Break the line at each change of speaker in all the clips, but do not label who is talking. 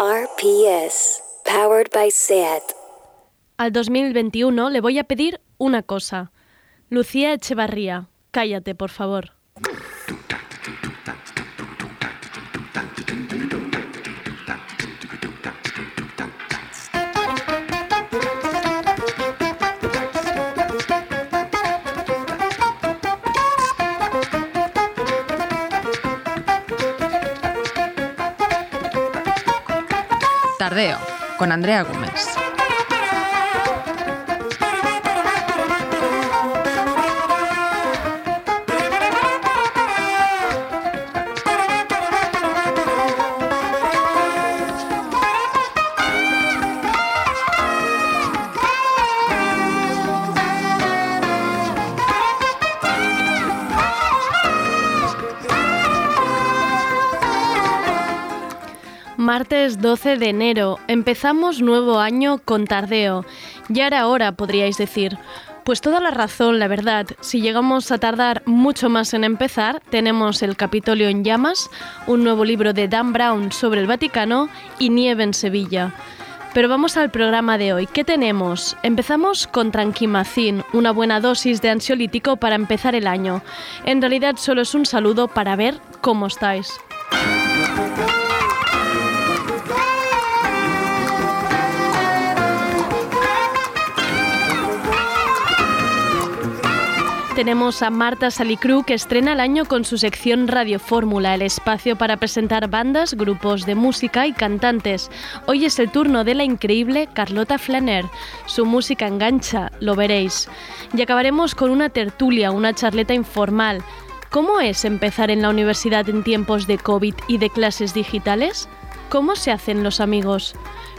RPS, powered by SEAT.
Al 2021 le voy a pedir una cosa. Lucía Echevarría, cállate, por favor.
Con Andrea Gómez.
Martes 12 de enero. Empezamos nuevo año con tardeo. Ya era hora, podríais decir. Pues toda la razón, la verdad. Si llegamos a tardar mucho más en empezar, tenemos El Capitolio en llamas, un nuevo libro de Dan Brown sobre el Vaticano y Nieve en Sevilla. Pero vamos al programa de hoy. ¿Qué tenemos? Empezamos con Tranquimacin, una buena dosis de ansiolítico para empezar el año. En realidad solo es un saludo para ver cómo estáis. Tenemos a Marta Salicru que estrena el año con su sección Radio Fórmula, el espacio para presentar bandas, grupos de música y cantantes. Hoy es el turno de la increíble Carlota Flaner. Su música engancha, lo veréis. Y acabaremos con una tertulia, una charleta informal. ¿Cómo es empezar en la universidad en tiempos de COVID y de clases digitales? ¿Cómo se hacen los amigos?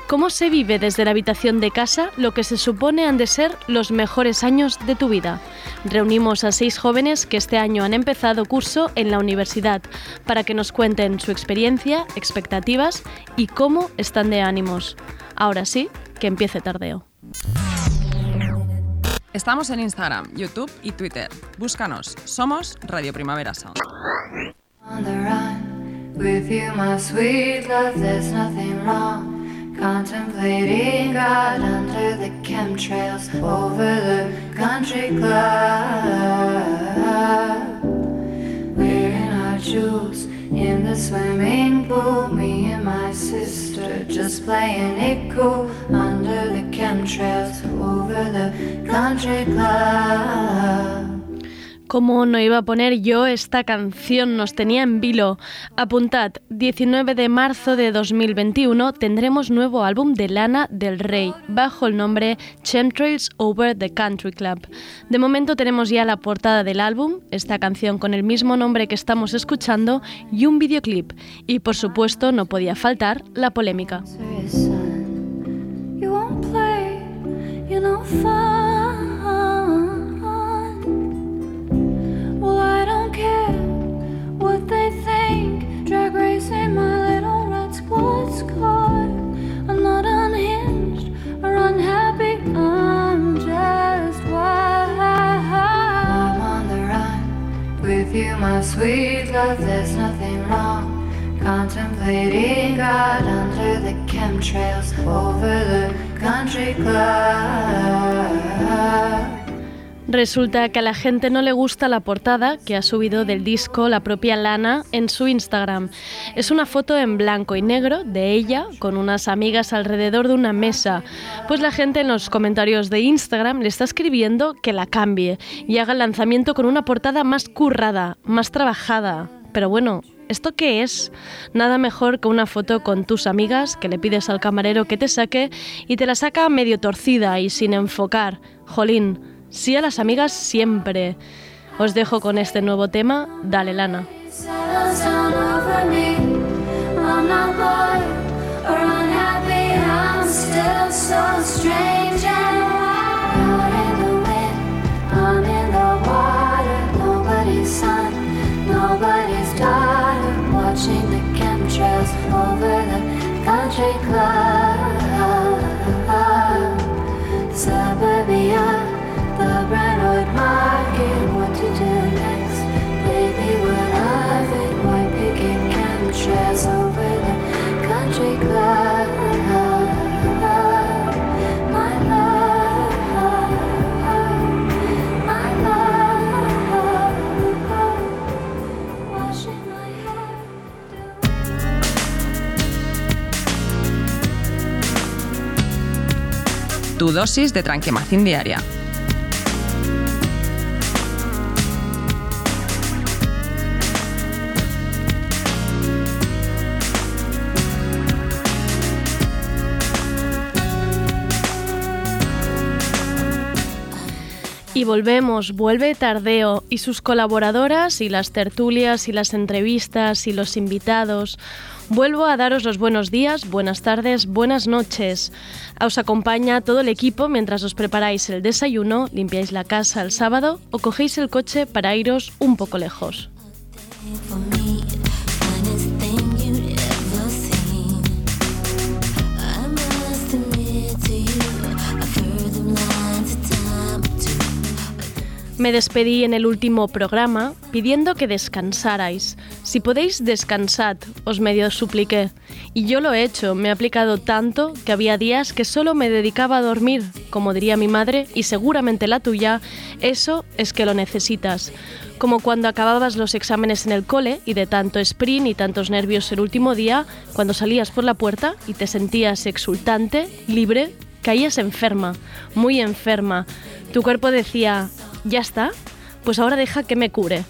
¿Cómo se vive desde la habitación de casa lo que se supone han de ser los mejores años de tu vida? Reunimos a seis jóvenes que este año han empezado curso en la universidad para que nos cuenten su experiencia, expectativas y cómo están de ánimos. Ahora sí, que empiece tardeo.
Estamos en Instagram, YouTube y Twitter. Búscanos. Somos Radio Primavera Sound. Contemplating God under the chemtrails over the country club. Wearing our jewels in the swimming pool. Me and my sister just playing it cool under the chemtrails over the country club.
¿Cómo no iba a poner yo esta canción? Nos tenía en vilo. Apuntad, 19 de marzo de 2021 tendremos nuevo álbum de Lana del Rey, bajo el nombre Chemtrails Over the Country Club. De momento tenemos ya la portada del álbum, esta canción con el mismo nombre que estamos escuchando, y un videoclip. Y por supuesto no podía faltar la polémica.
My sweet love, there's nothing wrong. Contemplating God under the chemtrails over the country club.
Resulta que a la gente no le gusta la portada que ha subido del disco la propia Lana en su Instagram. Es una foto en blanco y negro de ella con unas amigas alrededor de una mesa. Pues la gente en los comentarios de Instagram le está escribiendo que la cambie y haga el lanzamiento con una portada más currada, más trabajada. Pero bueno, ¿Esto qué es? Nada mejor que una foto con tus amigas que le pides al camarero que te saque y te la saca medio torcida y sin enfocar. Jolín, Sí a las amigas siempre. Os dejo con este nuevo tema, Dale Lana. watching the the country club
tu dosis de tranquemacín diaria.
Y volvemos, vuelve Tardeo y sus colaboradoras y las tertulias y las entrevistas y los invitados. Vuelvo a daros los buenos días, buenas tardes, buenas noches. Os acompaña todo el equipo mientras os preparáis el desayuno, limpiáis la casa el sábado o cogéis el coche para iros un poco lejos. Me despedí en el último programa pidiendo que descansarais. Si podéis, descansad, os medio supliqué. Y yo lo he hecho, me he aplicado tanto que había días que solo me dedicaba a dormir. Como diría mi madre, y seguramente la tuya, eso es que lo necesitas. Como cuando acababas los exámenes en el cole y de tanto sprint y tantos nervios el último día, cuando salías por la puerta y te sentías exultante, libre, caías enferma, muy enferma. Tu cuerpo decía, ¿Ya está? Pues ahora deja que me cure.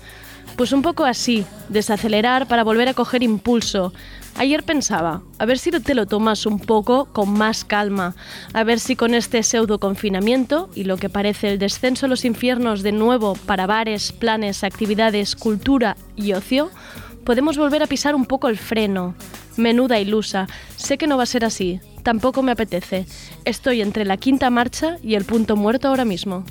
Pues un poco así, desacelerar para volver a coger impulso. Ayer pensaba, a ver si te lo tomas un poco con más calma, a ver si con este pseudo confinamiento y lo que parece el descenso a los infiernos de nuevo para bares, planes, actividades, cultura y ocio, podemos volver a pisar un poco el freno. Menuda ilusa, sé que no va a ser así, tampoco me apetece. Estoy entre la quinta marcha y el punto muerto ahora mismo.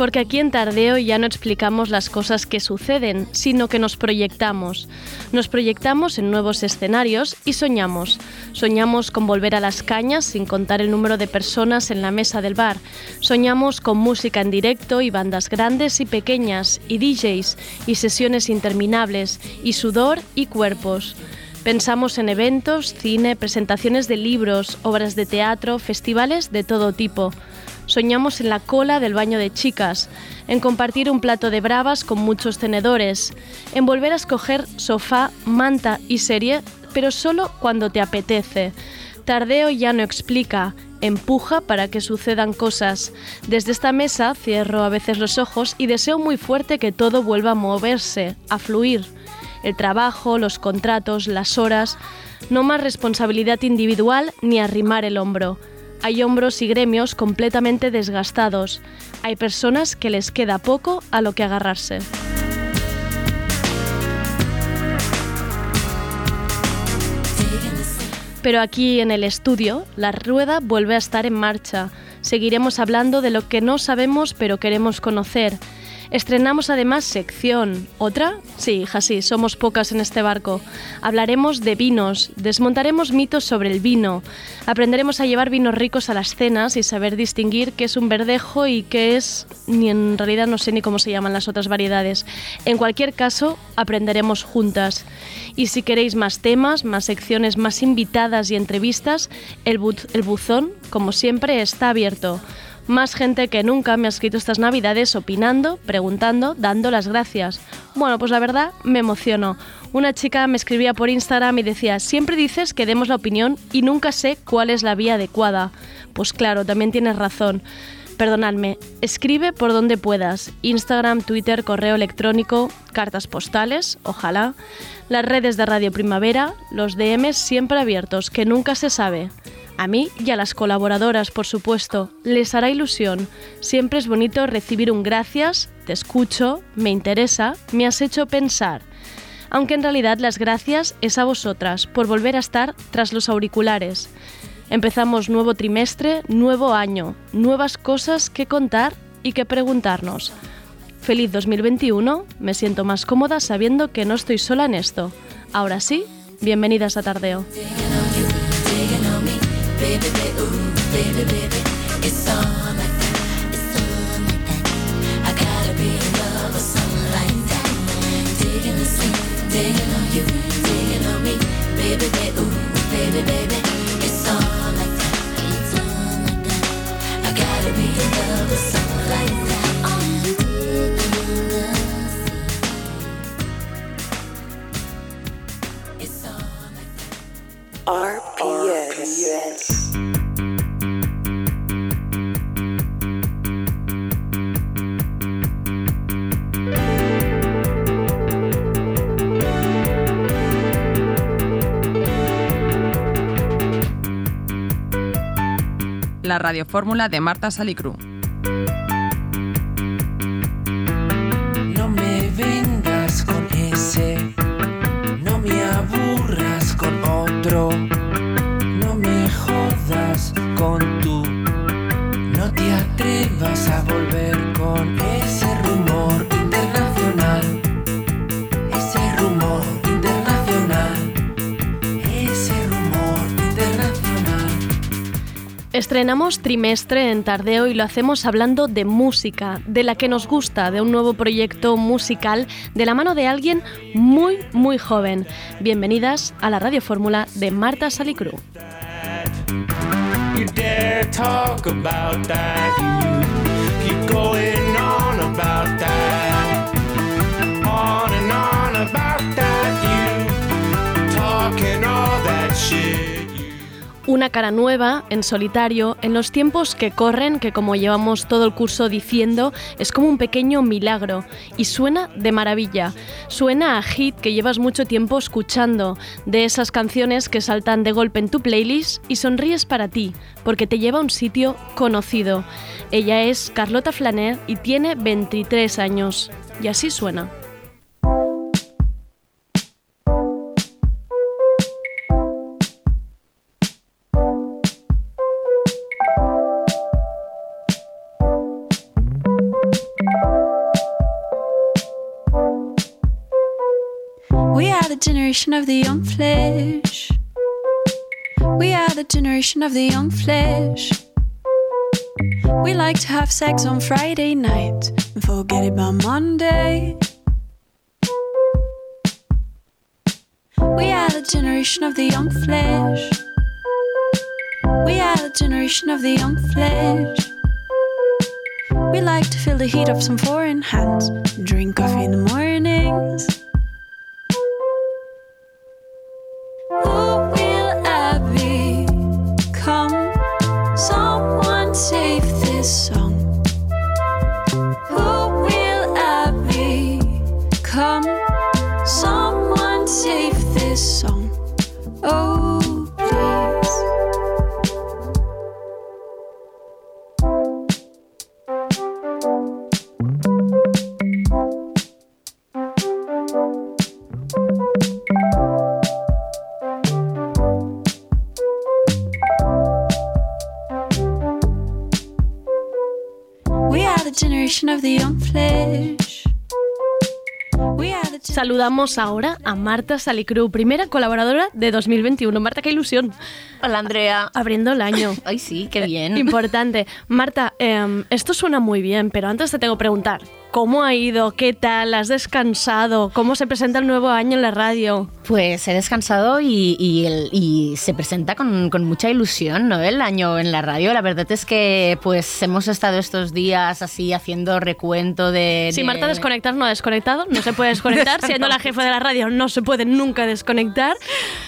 Porque aquí en Tardeo ya no explicamos las cosas que suceden, sino que nos proyectamos. Nos proyectamos en nuevos escenarios y soñamos. Soñamos con volver a las cañas sin contar el número de personas en la mesa del bar. Soñamos con música en directo y bandas grandes y pequeñas, y DJs, y sesiones interminables, y sudor y cuerpos. Pensamos en eventos, cine, presentaciones de libros, obras de teatro, festivales de todo tipo. Soñamos en la cola del baño de chicas, en compartir un plato de bravas con muchos tenedores, en volver a escoger sofá, manta y serie, pero solo cuando te apetece. Tardeo ya no explica, empuja para que sucedan cosas. Desde esta mesa cierro a veces los ojos y deseo muy fuerte que todo vuelva a moverse, a fluir. El trabajo, los contratos, las horas, no más responsabilidad individual ni arrimar el hombro. Hay hombros y gremios completamente desgastados. Hay personas que les queda poco a lo que agarrarse. Pero aquí en el estudio, la rueda vuelve a estar en marcha. Seguiremos hablando de lo que no sabemos pero queremos conocer Estrenamos además sección. ¿Otra? Sí, hija, sí, somos pocas en este barco. Hablaremos de vinos, desmontaremos mitos sobre el vino, aprenderemos a llevar vinos ricos a las cenas y saber distinguir qué es un verdejo y qué es, ni en realidad no sé ni cómo se llaman las otras variedades. En cualquier caso, aprenderemos juntas. Y si queréis más temas, más secciones, más invitadas y entrevistas, el, el buzón, como siempre, está abierto. Más gente que nunca me ha escrito estas navidades opinando, preguntando, dando las gracias. Bueno, pues la verdad me emociono. Una chica me escribía por Instagram y decía, siempre dices que demos la opinión y nunca sé cuál es la vía adecuada. Pues claro, también tienes razón. Perdonadme, escribe por donde puedas. Instagram, Twitter, correo electrónico, cartas postales, ojalá. Las redes de Radio Primavera, los DMs siempre abiertos, que nunca se sabe. A mí y a las colaboradoras, por supuesto, les hará ilusión. Siempre es bonito recibir un gracias, te escucho, me interesa, me has hecho pensar. Aunque en realidad las gracias es a vosotras por volver a estar tras los auriculares. Empezamos nuevo trimestre, nuevo año, nuevas cosas que contar y que preguntarnos. Feliz 2021, me siento más cómoda sabiendo que no estoy sola en esto. Ahora sí, bienvenidas a Tardeo. baby, baby, ooh, baby, baby. It's like that, it's like that. I gotta be in love with someone like that. Digging digging on you, digging on me, baby, baby, ooh, baby, baby. It's like that, it's like that. I gotta be in love with someone like that. RPS. RPS.
La radiofórmula de Marta Salicru.
Estrenamos trimestre en Tardeo y lo hacemos hablando de música, de la que nos gusta, de un nuevo proyecto musical de la mano de alguien muy, muy joven. Bienvenidas a la Radio Fórmula de Marta Salicru. Una cara nueva, en solitario, en los tiempos que corren, que como llevamos todo el curso diciendo, es como un pequeño milagro. Y suena de maravilla. Suena a hit que llevas mucho tiempo escuchando, de esas canciones que saltan de golpe en tu playlist y sonríes para ti, porque te lleva a un sitio conocido. Ella es Carlota Flaner y tiene 23 años. Y así suena.
Generation of the young flesh. We are the generation of the young flesh. We like to have sex on Friday night and forget it by Monday. We are the generation of the young flesh. We are the generation of the young flesh. We like to feel the heat of some foreign hands, drink coffee in the mornings.
Saludamos ahora a Marta Salicru, primera colaboradora de 2021. Marta, qué ilusión.
Hola Andrea.
Abriendo el año.
Ay, sí, qué bien.
Importante. Marta, em, esto suena muy bien, pero antes te tengo que preguntar, ¿cómo ha ido? ¿Qué tal? ¿Has descansado? ¿Cómo se presenta el nuevo año en la radio?
Pues he descansado y, y el- y se presenta con, con mucha ilusión, ¿no? El año en la radio. La verdad es que pues hemos estado estos días así haciendo recuento de...
Si
de-
Marta desconectar no ha desconectado, no se puede desconectar, siendo la jefa de la radio no se puede nunca desconectar,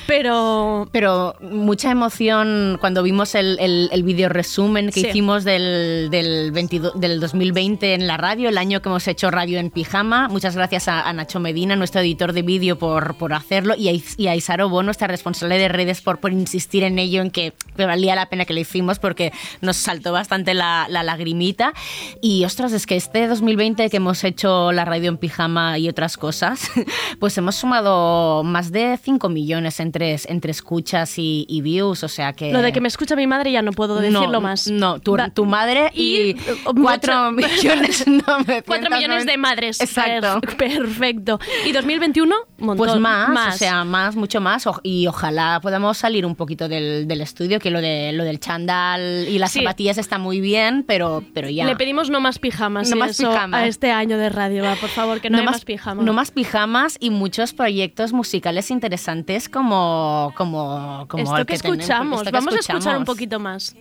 pero
Pero mucha emoción cuando vimos el, el, el video resumen que
Sí.
hicimos del, del, 22 del 2020 en la radio, el año que hemos hecho radio en pijama. Muchas gracias a, a Nacho Medina, nuestro editor de vídeo, por, por hacerlo, y a, y a Isaro Bo, nuestra responsable de redes, por, por insistir en ello, en que valía la pena que lo hicimos porque nos saltó bastante la, la lagrimita. Y ostras, es que este 2020 que hemos hecho la radio en pijama y otras cosas, pues hemos sumado más de 5 millones entre, entre escuchas y, y, views. O sea que.
Lo de que me escucha mi madre ya no puedo decirlo más.
No, tu, madre y,
4 eh,
millones
no
me
4 millones de madres.
Exacto.
Perfecto. ¿Y 2021? Montón,
pues más, o sea, más, mucho más. Y ojalá podamos salir un poquito del, del estudio, que lo, de, lo del chándal y las
sí.
zapatillas está muy bien, pero, pero ya.
Le pedimos no más pijamas,
no más pijamas.
a este año de radio, por favor, que no, más, pijamas.
No más pijamas y muchos proyectos musicales interesantes como, como, como
esto que, escuchamos. Vamos a escuchar un poquito más.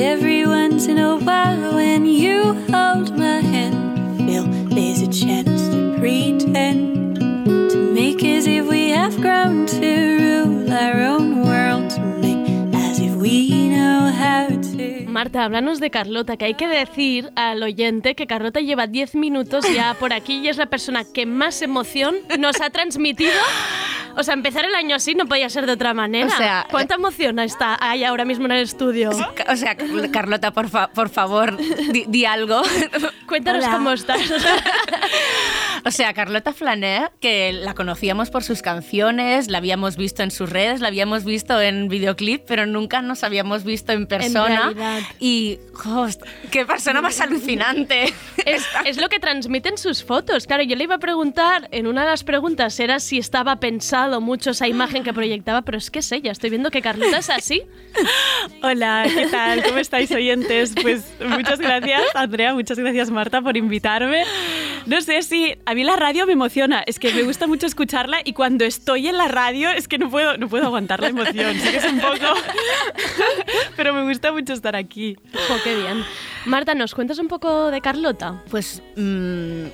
Every once in a while, when you hold my hand, feel there's a chance to pretend to make as if we have grown to rule our own
Marta, háblanos de Carlota, que hay que decir al oyente que Carlota lleva 10 minutos ya por aquí y es la persona que más emoción nos ha transmitido O sea, empezar el año así no podía ser de otra manera.
O sea,
¿Cuánta emoción está hay ahora mismo en el estudio?
O sea, Carlota, por, fa- por favor, di, di algo.
Cuéntanos
Hola.
cómo estás.
O sea, Carlota Flaner, que la conocíamos por sus canciones, la habíamos visto en sus redes, la habíamos visto en videoclip, pero nunca nos habíamos visto en persona.
realidad.
Y, host, qué persona más alucinante.
Es, es lo que transmiten sus fotos. Claro, yo le iba a preguntar, en una de las preguntas era si estaba pensado mucho esa imagen que proyectaba, pero es que sé, ya estoy viendo que Carlota es así.
Hola, ¿qué tal? ¿Cómo estáis oyentes? Pues muchas gracias, Andrea, muchas gracias, Marta, por invitarme. No sé si a mí la radio me emociona, es que me gusta mucho escucharla y cuando estoy en la radio es que no puedo, no puedo aguantar la emoción, sí que es un poco, pero me gusta mucho estar aquí.
Jo, qué bien. Marta, ¿nos cuentas un poco de Carlota?
Pues. mm,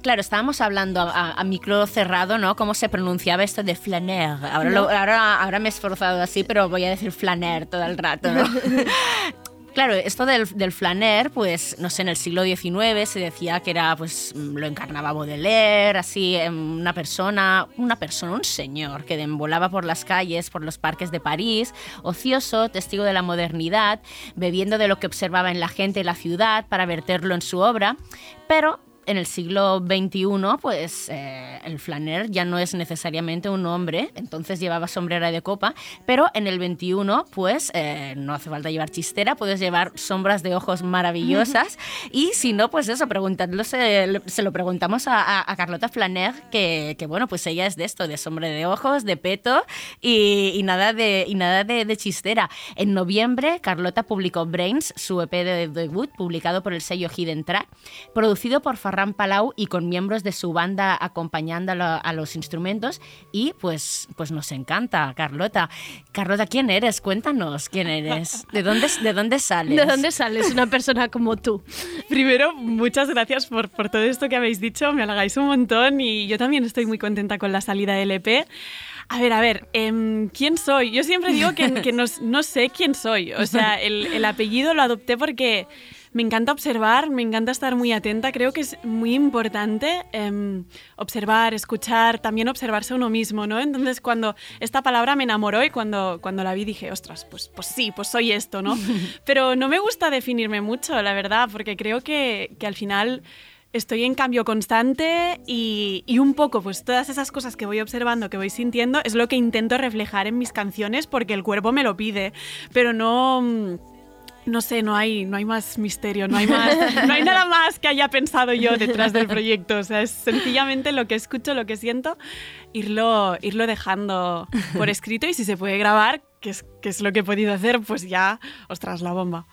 Claro, estábamos hablando a, a- a micro cerrado, ¿no? Cómo se pronunciaba esto de flaner. Ahora, lo- ahora, ahora me he esforzado así, pero voy a decir flaner todo el rato, ¿no? Claro, esto del, del flaner, pues, no sé, en el siglo XIX se decía que era, pues, mm, lo encarnaba Baudelaire, así, em, una persona, una persona, un señor que deambulaba por las calles, por los parques de París, ocioso, testigo de la modernidad, bebiendo de lo que observaba en la gente y la ciudad para verterlo en su obra, pero en el siglo XXI, pues eh, el flaner ya no es necesariamente un hombre, entonces llevaba sombrera de copa, pero en el XXI, pues eh, no hace falta llevar chistera, puedes llevar sombras de ojos maravillosas y si no, pues eso, preguntadlo, se, se lo preguntamos a, a- a Carlota Flaner, que, que, bueno, pues ella es de esto, de sombra de ojos, de peto y, y nada, de, y nada de, de chistera. En noviembre, Carlota publicó Brains, su EP de debut, publicado por el sello Hidden Track, producido por Ferran Palau y con miembros de su banda acompañándolo a los instrumentos. Y pues, pues nos encanta, Carlota. Carlota, ¿quién eres? Cuéntanos quién eres. ¿De dónde, de dónde sales?
¿De dónde sales una persona como tú?
Primero, muchas gracias por, por todo esto que habéis dicho, me halagáis un montón y yo también estoy muy contenta con la salida del EP. A ver, a ver, em, ¿quién soy? Yo siempre digo que, que no, no sé quién soy. O sea, el, el apellido lo adopté porque me encanta observar, me encanta estar muy atenta. Creo que es muy importante em, observar, escuchar, también observarse uno mismo, ¿no? Entonces, cuando esta palabra me enamoró y cuando, cuando la vi dije, ostras, pues, pues sí, pues soy esto, ¿no? Pero no me gusta definirme mucho, la verdad, porque creo que, que al final estoy en cambio constante y, y un poco, pues todas esas cosas que voy observando, que voy sintiendo, es lo que intento reflejar en mis canciones porque el cuerpo me lo pide, pero no... No sé, no hay, no hay más misterio, no hay, más, no hay nada más que haya pensado yo detrás del proyecto. O sea, es sencillamente lo que escucho, lo que siento, irlo, irlo dejando por escrito y si se puede grabar, que es, que es lo que he podido hacer, pues ya, ostras, la bomba.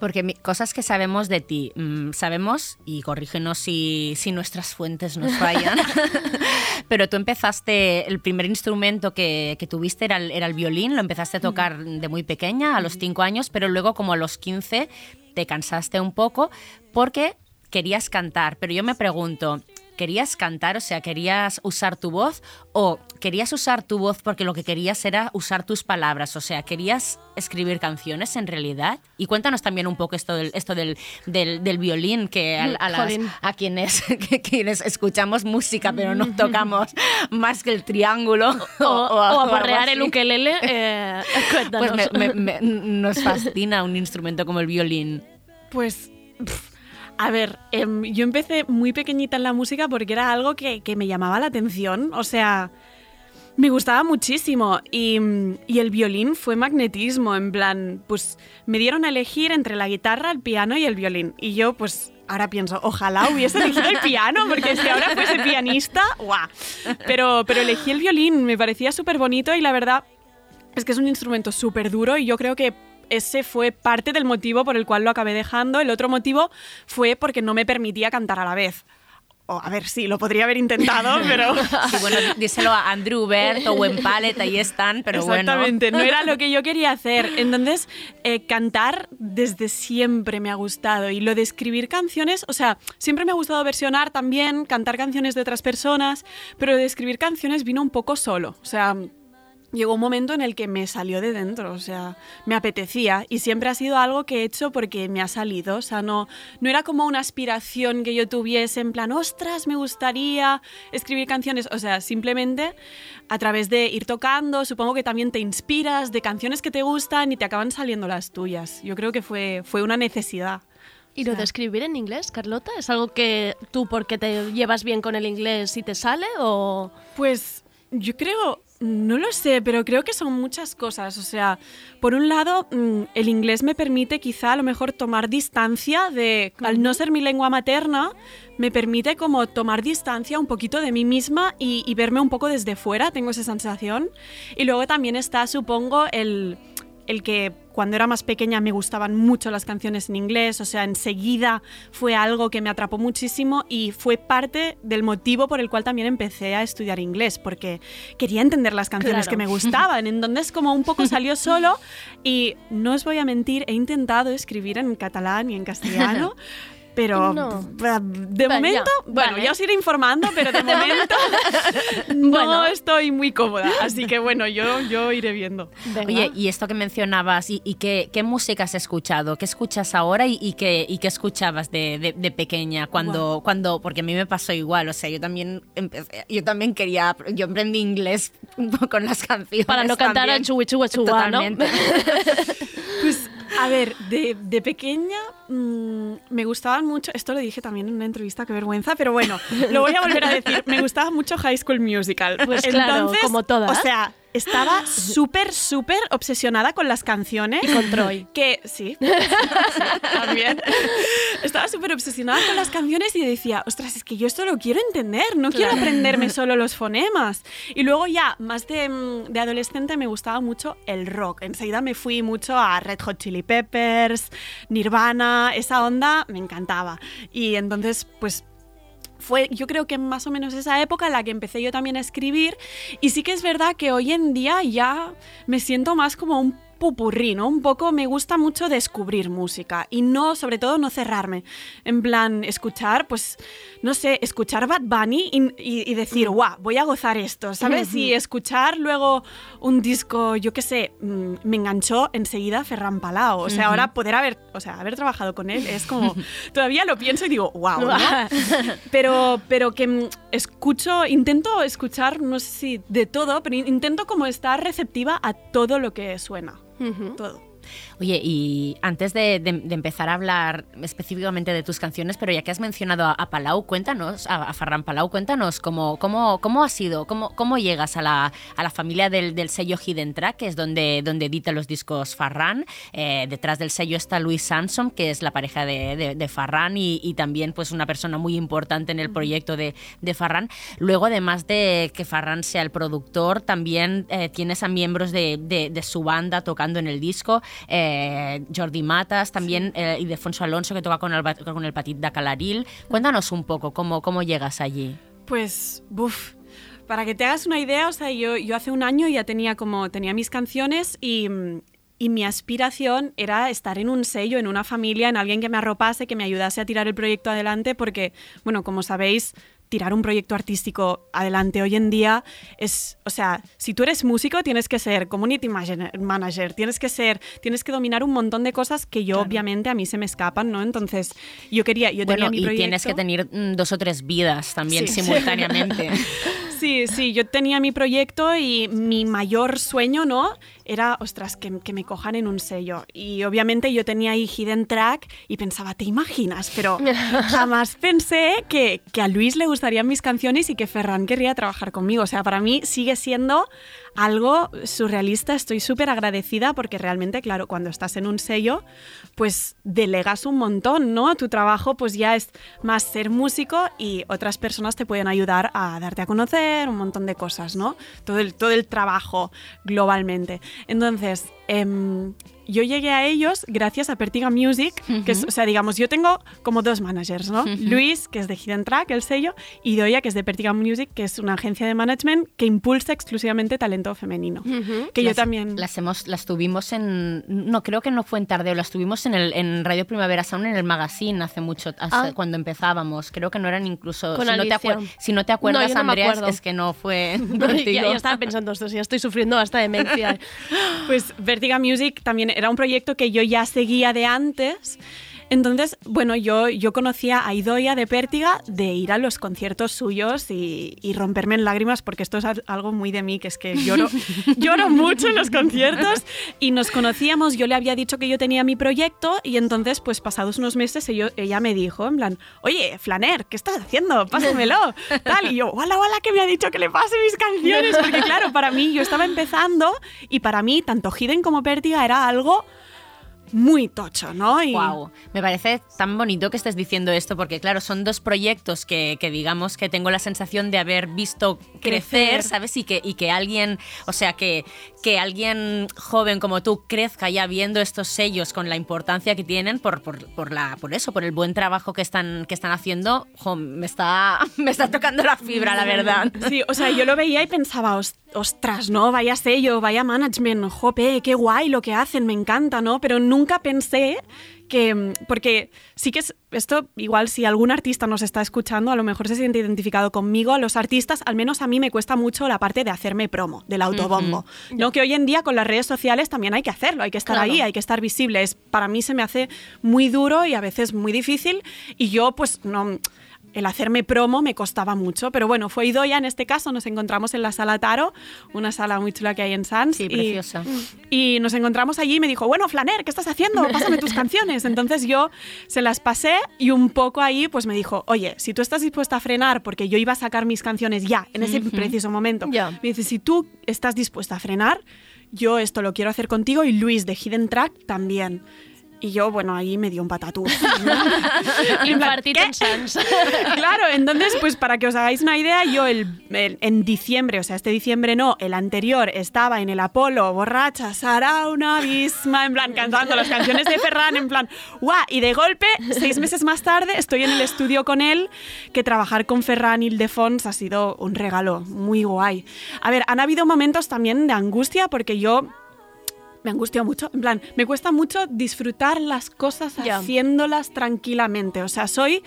Porque mi- cosas que sabemos de ti, mm, sabemos, y corrígenos si, si nuestras fuentes nos fallan, pero tú empezaste, el primer instrumento que, que tuviste era el, era el violín, lo empezaste a tocar de muy pequeña, a los 5 años, pero luego como a los 15 te cansaste un poco porque querías cantar. Pero yo me pregunto, ¿querías cantar? O sea, ¿querías usar tu voz? ¿O querías usar tu voz porque lo que querías era usar tus palabras? O sea, ¿querías escribir canciones en realidad? Y cuéntanos también un poco esto del, esto del, del, del violín, que a, a las-
Jolín.
a quienes, que quienes escuchamos música pero no tocamos más que el triángulo
O, o aporrear el ukelele. eh, cuéntanos.
Pues me- me- me- nos fascina un instrumento como el violín.
Pues, a ver, em, yo empecé muy pequeñita en la música porque era algo que, me llamaba la atención. O sea, me gustaba muchísimo. Y, mm, y el violín fue magnetismo. En plan, pues me dieron a elegir entre la guitarra, el piano y el violín. Y yo, pues. Ahora pienso, ojalá hubiese elegido el piano, porque si ahora fuese pianista, ¡guau! Pero elegí el violín, me parecía súper bonito y la verdad es que es un instrumento súper duro y yo creo que ese fue parte del motivo por el cual lo acabé dejando. El otro motivo fue porque no me permitía cantar a la vez. O, a ver, sí, lo podría haber intentado, pero...
Sí, bueno, díselo a Andrew Bert o Pallet, ahí están, pero
Exactamente,
bueno.
no era lo que yo quería hacer. Entonces, eh, cantar desde siempre me ha gustado. Y lo de escribir canciones, o sea, siempre me ha gustado versionar también, cantar canciones de otras personas, pero lo de escribir canciones vino un poco solo. O sea, llegó un momento en el que me salió de dentro, o sea, me apetecía y siempre ha sido algo que he hecho porque me ha salido, o sea, no, no era como una aspiración que yo tuviese en plan, ostras, me gustaría escribir canciones, o sea, simplemente a través de ir tocando, supongo que también te inspiras de canciones que te gustan y te acaban saliendo las tuyas. Yo creo que fue, fue una necesidad.
¿Y lo de escribir en inglés, Carlota? ¿Es algo que tú porque te llevas bien con el inglés y te sale o...?
Pues yo creo, no lo sé, pero creo que son muchas cosas. O sea, por un lado, mm, el inglés me permite quizá a lo mejor tomar distancia de, al no ser mi lengua materna, me permite como tomar distancia un poquito de mí misma y, y verme un poco desde fuera, tengo esa sensación. Y luego también está, supongo, el, el que cuando era más pequeña me gustaban mucho las canciones en inglés, o sea, enseguida fue algo que me atrapó muchísimo y fue parte del motivo por el cual también empecé a estudiar inglés, porque quería entender las canciones
Claro.
que me gustaban, entonces como un poco salió solo y no os voy a mentir, he intentado escribir en catalán y en castellano. Pero
No.
de momento,
ya,
bueno,
vale.
ya os iré informando, pero de momento no
Bueno.
estoy muy cómoda. Así que bueno, yo, yo iré viendo.
Venga.
Oye, y esto que mencionabas, ¿y, y qué, qué música has escuchado? ¿Qué escuchas ahora y, y qué, y qué escuchabas de, de- de pequeña? Cuando, cuando, porque a mí me pasó igual, o sea, yo también empecé, yo también quería, yo aprendí inglés con las canciones.
Para no cantar a chugue chuga, ¿no?
Pues, a ver, de, de pequeña mm, me gustaban mucho, esto lo dije también en una entrevista, qué vergüenza, pero bueno, lo voy a volver a decir, me gustaba mucho High School Musical.
Pues claro, como todas.
O sea, estaba súper, súper obsesionada con las canciones.
Y con Troy.
Que sí, sí, también. Estaba súper obsesionada con las canciones y decía, ostras, es que yo esto lo quiero entender, no quiero aprenderme solo los fonemas. Y luego ya, más de, mm, de adolescente, me gustaba mucho el rock. Enseguida me fui mucho a Red Hot Chili Peppers, Nirvana, esa onda me encantaba. Y entonces, pues fue yo creo que más o menos esa época en la que empecé yo también a escribir. Y sí que es verdad que hoy en día ya me siento más como un pupurrí, ¿no? Un poco me gusta mucho descubrir música y no, sobre todo, no cerrarme. En plan, escuchar, pues, no sé, escuchar Bad Bunny y, y- y decir, guau, voy a gozar esto, ¿sabes? Y escuchar luego un disco, yo qué sé, mm, me enganchó enseguida Ferran Palau. O sea, ahora poder haber, o sea, haber trabajado con él es como, todavía lo pienso y digo, wow, ¿no? pero, pero que mm, escucho, intento escuchar, no sé si de todo, pero in- intento como estar receptiva a todo lo que suena.
Ujú.
Todo.
Oye, y antes de, de- de empezar a hablar específicamente de tus canciones, pero ya que has mencionado a, a Palau, cuéntanos, a, a Ferran Palau, cuéntanos cómo, cómo, cómo ha sido, cómo, cómo llegas a la, a la familia del, del sello Hidden Track, que es donde, donde edita los discos Farran. Eh, detrás del sello está Luis Sansom, que es la pareja de, de, de Farran y, y también pues una persona muy importante en el proyecto de, Farran. Luego, además de que Farran sea el productor, también eh, tienes a miembros de, de- de su banda tocando en el disco. eh, Jordi Matas también eh, y Defonso Alonso que toca con el, con el Petit de Calaril. Cuéntanos un poco cómo, cómo llegas allí.
Pues, buf. Para que te hagas una idea, o sea, yo, yo hace un año ya tenía como tenía mis canciones y, y mi aspiración era estar en un sello, en una familia, en alguien que me arropase, que me ayudase a tirar el proyecto adelante, porque, bueno, como sabéis, tirar un proyecto artístico adelante hoy en día es, o sea, si tú eres músico tienes que ser community manager- tienes que ser, tienes que dominar un montón de cosas que yo obviamente a mí se me escapan, ¿no? Entonces, yo quería, yo
Bueno,
tenía mi
y
proyecto.
tienes que tener mm, dos o tres vidas también
Sí.
simultáneamente.
Sí, sí, yo tenía mi proyecto y mi mayor sueño, ¿no? Era, ostras, que, que me cojan en un sello. Y obviamente yo tenía ahí Hidden Track y pensaba, ¿te imaginas? Pero jamás pensé que, que a Luis le gustarían mis canciones y que Ferran querría trabajar conmigo. O sea, para mí sigue siendo algo surrealista. Estoy súper agradecida porque realmente, claro, cuando estás en un sello, pues delegas un montón, ¿no? Tu trabajo pues ya es más ser músico y otras personas te pueden ayudar a darte a conocer, un montón de cosas, ¿no? Todo el, todo el trabajo globalmente. Entonces, em, yo llegué a ellos gracias a Pertiga Music, que es, o sea, digamos, yo tengo como dos managers, ¿no? Luis, que es de Hidden Track, el sello, y Doya, que es de Pertiga Music, que es una agencia de management que impulsa exclusivamente talento femenino. Que yo
Las-
también...
Las hemos, las tuvimos en. No, creo que no fue en Tardeo, las tuvimos en, el, en Radio Primavera Sound, en el magazine hace mucho, hace-
Ah.
cuando empezábamos. Creo que no eran incluso.
Con
si, no te si no acuerdas,
No, yo no
Andrea, es- que no fue
ya,
contigo.
ya estaba pensando esto, ya estoy sufriendo hasta demencia.
Pues Vertiga Music también era un proyecto que yo ya seguía de antes. Entonces, bueno, yo, yo conocía a Idoia de Pértiga de ir a los conciertos suyos y, y romperme en lágrimas porque esto es al- algo muy de mí, que es que lloro, lloro mucho en los conciertos y nos conocíamos, yo le había dicho que yo tenía mi proyecto y entonces, pues pasados unos meses, ello- ella me dijo, en plan, oye, Flaner, ¿qué estás haciendo? Pásamelo, tal. Y yo, hola, hola, que me ha dicho que le pase mis canciones, porque claro, para mí yo estaba empezando y para mí tanto Hidden como Pértiga era algo muy tocho, ¿no? Y
Wow, me parece tan bonito que estés diciendo esto porque claro, son dos proyectos que, que digamos que tengo la sensación de haber visto crecer,
Crecer.
¿sabes? Y que, y que alguien, o sea, que, que alguien joven como tú crezca ya viendo estos sellos con la importancia que tienen por, por, por la, por eso, por el buen trabajo que están, que están haciendo, jo, me, está, me está tocando la fibra, la verdad.
Sí, o sea, yo lo veía y pensaba, "Os- ostras, ¿no? Vaya sello, vaya management, jope, qué guay lo que hacen, me encanta, ¿no? Pero nunca pensé que, porque sí que es, esto, igual si algún artista nos está escuchando, a lo mejor se siente identificado conmigo, a los artistas, al menos a mí me cuesta mucho la parte de hacerme promo, del autobombo, ¿no? Que hoy en día con las redes sociales también hay que hacerlo, hay que estar
Claro.
ahí, hay que estar visible. Es, para mí se me hace muy duro y a veces muy difícil y yo pues no el hacerme promo me costaba mucho, pero bueno, fue Idoya en este caso, nos encontramos en la sala Taro, una sala muy chula que hay en Sans.
Sí,
y-
preciosa.
Y, nos encontramos allí y me dijo, bueno, Flaner, ¿qué estás haciendo? Pásame tus canciones. Entonces yo se las pasé y un poco ahí pues me dijo, oye, si tú estás dispuesta a frenar, porque yo iba a sacar mis canciones ya, en ese preciso momento,
Ya.
me dice, si tú estás dispuesta a frenar, yo esto lo quiero hacer contigo y Luis de Hidden Track también. Y yo, bueno, ahí me dio un patatús.
Sans.
Claro, entonces, pues para que os hagáis una idea, yo el, el- en diciembre, o sea, este diciembre no, el anterior, estaba en el Apolo, borracha, Sara una abisma, en plan, cantando las canciones de Ferran, en plan, guau, y de golpe, seis meses más tarde, estoy en el estudio con él, que trabajar con Ferran Ildefons ha sido un regalo muy guay. A ver, han habido momentos también de angustia, porque yo me angustia mucho. En plan, me cuesta mucho disfrutar las cosas haciéndolas tranquilamente. O sea, soy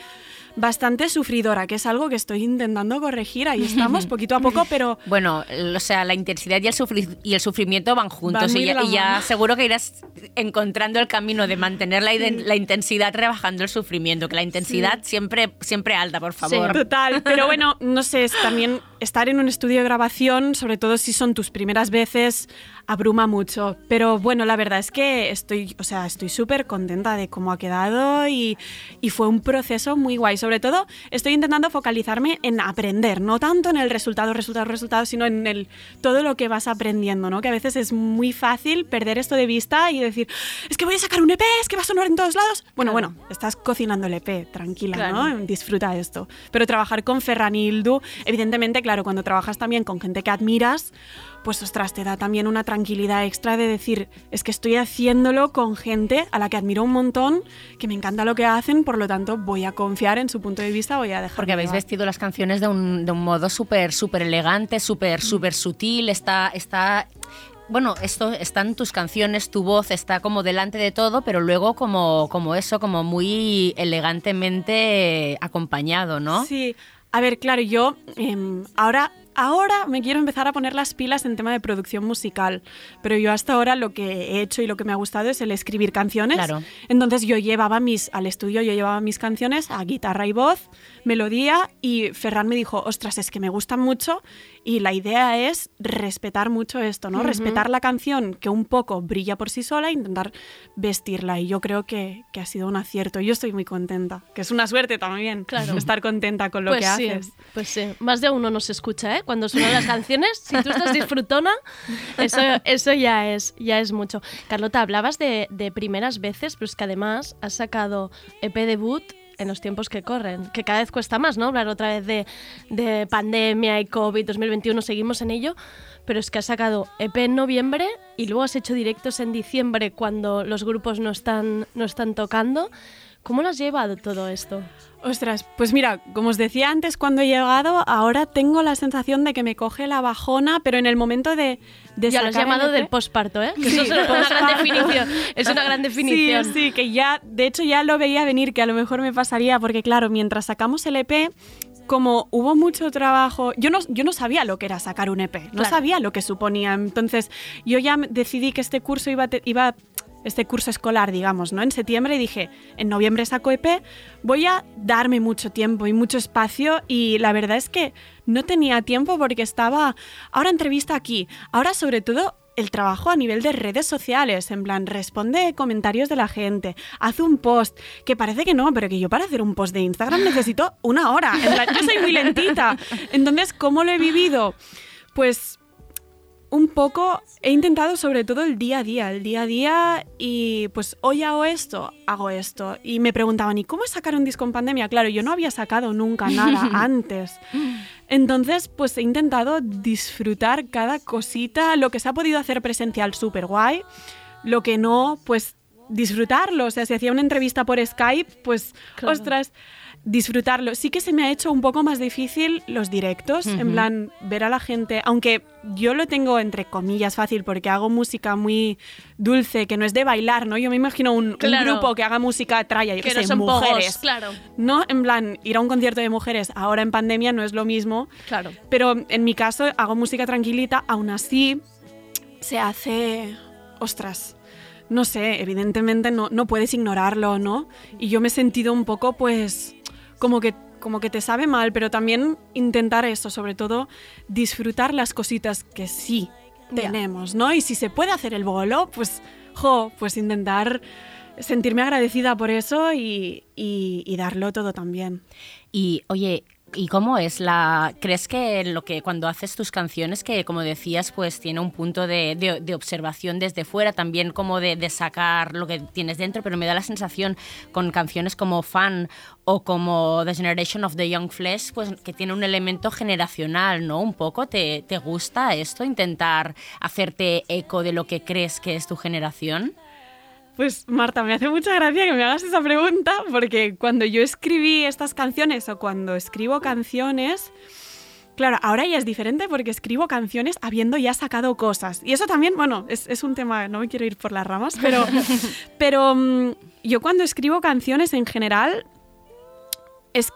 bastante sufridora, que es algo que estoy intentando corregir. Ahí estamos, poquito a poco, pero
Bueno, o sea, la intensidad y el, sufri- y el sufrimiento van juntos
Van
y, ya, y seguro que irás encontrando el camino de mantener la, la intensidad rebajando el sufrimiento, que la intensidad siempre, siempre alta, por favor.
Total, pero bueno, no sé, es también estar en un estudio de grabación, sobre todo si son tus primeras veces, abruma mucho. Pero bueno, la verdad es que estoy, o sea, estoy súper contenta de cómo ha quedado y, y fue un proceso muy guay. Sobre todo, estoy intentando focalizarme en aprender, no tanto en el resultado, resultado, resultado, sino en el todo lo que vas aprendiendo, ¿no? Que a veces es muy fácil perder esto de vista y decir, es que voy a sacar un EP, es que va a sonar en todos lados. Bueno, bueno, estás cocinando el EP, tranquila,
Claro.
¿no? disfruta esto. Pero trabajar con Ferran y Ildu, evidentemente, claro, cuando trabajas también con gente que admiras, pues ostras, te da también una tranquilidad extra de decir, es que estoy haciéndolo con gente a la que admiro un montón, que me encanta lo que hacen, por lo tanto voy a confiar en su punto de vista, voy a dejar.
Porque habéis vestido las canciones de un, de un modo súper súper elegante, súper súper sutil, está... está bueno, esto están tus canciones, tu voz está como delante de todo, pero luego como, como eso, como muy elegantemente acompañado, ¿no?
Sí, a ver, claro, yo em, ahora, ahora me quiero empezar a poner las pilas en tema de producción musical, pero yo hasta ahora lo que he hecho y lo que me ha gustado es el escribir canciones.
Claro.
Entonces yo llevaba mis, al estudio yo llevaba mis canciones a guitarra y voz, melodía, y Ferran me dijo, ostras, es que me gustan mucho y la idea es respetar mucho esto, ¿no? Respetar la canción que un poco brilla por sí sola e intentar vestirla. Y yo creo que, que ha sido un acierto. Yo estoy muy contenta, que es una suerte también
Claro.
estar contenta con lo
pues
que
sí,
haces.
Pues sí, más de uno nos escucha, ¿eh? Cuando suenan las canciones, si tú estás disfrutona, eso, eso ya, es, ya es mucho. Carlota, hablabas de, de primeras veces, pero es que además has sacado EP debut en los tiempos que corren, que cada vez cuesta más, ¿no? Hablar otra vez de, de pandemia y COVID, 2021, seguimos en ello, pero es que has sacado EP en noviembre y luego has hecho directos en diciembre cuando los grupos no están, no están tocando. ¿Cómo lo has llevado todo esto?
Ostras, pues mira, como os decía antes cuando he llegado, ahora tengo la sensación de que me coge la bajona, pero en el momento de, de
Ya lo has llamado del posparto, ¿eh? Que
Sí,
eso es una gran definición. Es una gran definición.
Sí, sí, que ya, de hecho ya lo veía venir, que a lo mejor me pasaría, porque claro, mientras sacamos el EP, como hubo mucho trabajo, yo no, yo no sabía lo que era sacar un EP, no
Claro.
sabía lo que suponía. Entonces yo ya decidí que este curso iba, a te- iba este curso escolar, digamos, ¿no? En septiembre dije, en noviembre saco EP, voy a darme mucho tiempo y mucho espacio y la verdad es que no tenía tiempo porque estaba, ahora entrevista aquí, ahora sobre todo el trabajo a nivel de redes sociales, en plan, responde comentarios de la gente, hace un post, que parece que no, pero que yo para hacer un post de Instagram necesito una hora. En plan, yo soy muy lentita. Entonces, ¿cómo lo he vivido? Pues un poco he intentado sobre todo el día a día, el día a día y pues hoy hago esto, hago esto. Y me preguntaban, ¿y cómo es sacar un disco en pandemia? Claro, yo no había sacado nunca nada antes. Entonces, pues he intentado disfrutar cada cosita, lo que se ha podido hacer presencial súper guay, lo que no, pues disfrutarlo. O sea, si hacía una entrevista por Skype, pues,
Claro.
ostras, disfrutarlo. Sí que se me ha hecho un poco más difícil los directos, en plan, ver a la gente, aunque yo lo tengo entre comillas fácil porque hago música muy dulce, que no es de bailar, ¿no? Yo me imagino un, grupo que haga música traya, yo
Que
que
no
sé, mujeres.
claro.
No, en plan, ir a un concierto de mujeres ahora en pandemia no es lo mismo.
Claro.
Pero en mi caso hago música tranquilita, aún así se hace... Ostras, no sé, evidentemente no, no puedes ignorarlo, ¿no? Y yo me he sentido un poco, pues, como que, como que te sabe mal, pero también intentar eso, sobre todo disfrutar las cositas que sí tenemos, ¿no? Y si se puede hacer el bolo, pues, jo, pues intentar sentirme agradecida por eso y, y- y darlo todo también.
Y oye, ¿y cómo es la... ¿Crees que lo que cuando haces tus canciones, que como decías, pues tiene un punto de, de- observación desde fuera, también como de, de sacar lo que tienes dentro, pero me da la sensación con canciones como Fan o como The Generation of the Young Flesh, pues que tiene un elemento generacional, ¿no? Un poco, ¿te, te gusta esto? Intentar hacerte eco de lo que crees que es tu generación.
Pues Marta, me hace mucha gracia que me hagas esa pregunta porque cuando yo escribí estas canciones o cuando escribo canciones, claro, ahora ya es diferente porque escribo canciones habiendo ya sacado cosas. Y eso también, bueno, es, es un tema, no me quiero ir por las ramas, pero, pero mm, yo cuando escribo canciones en general, es,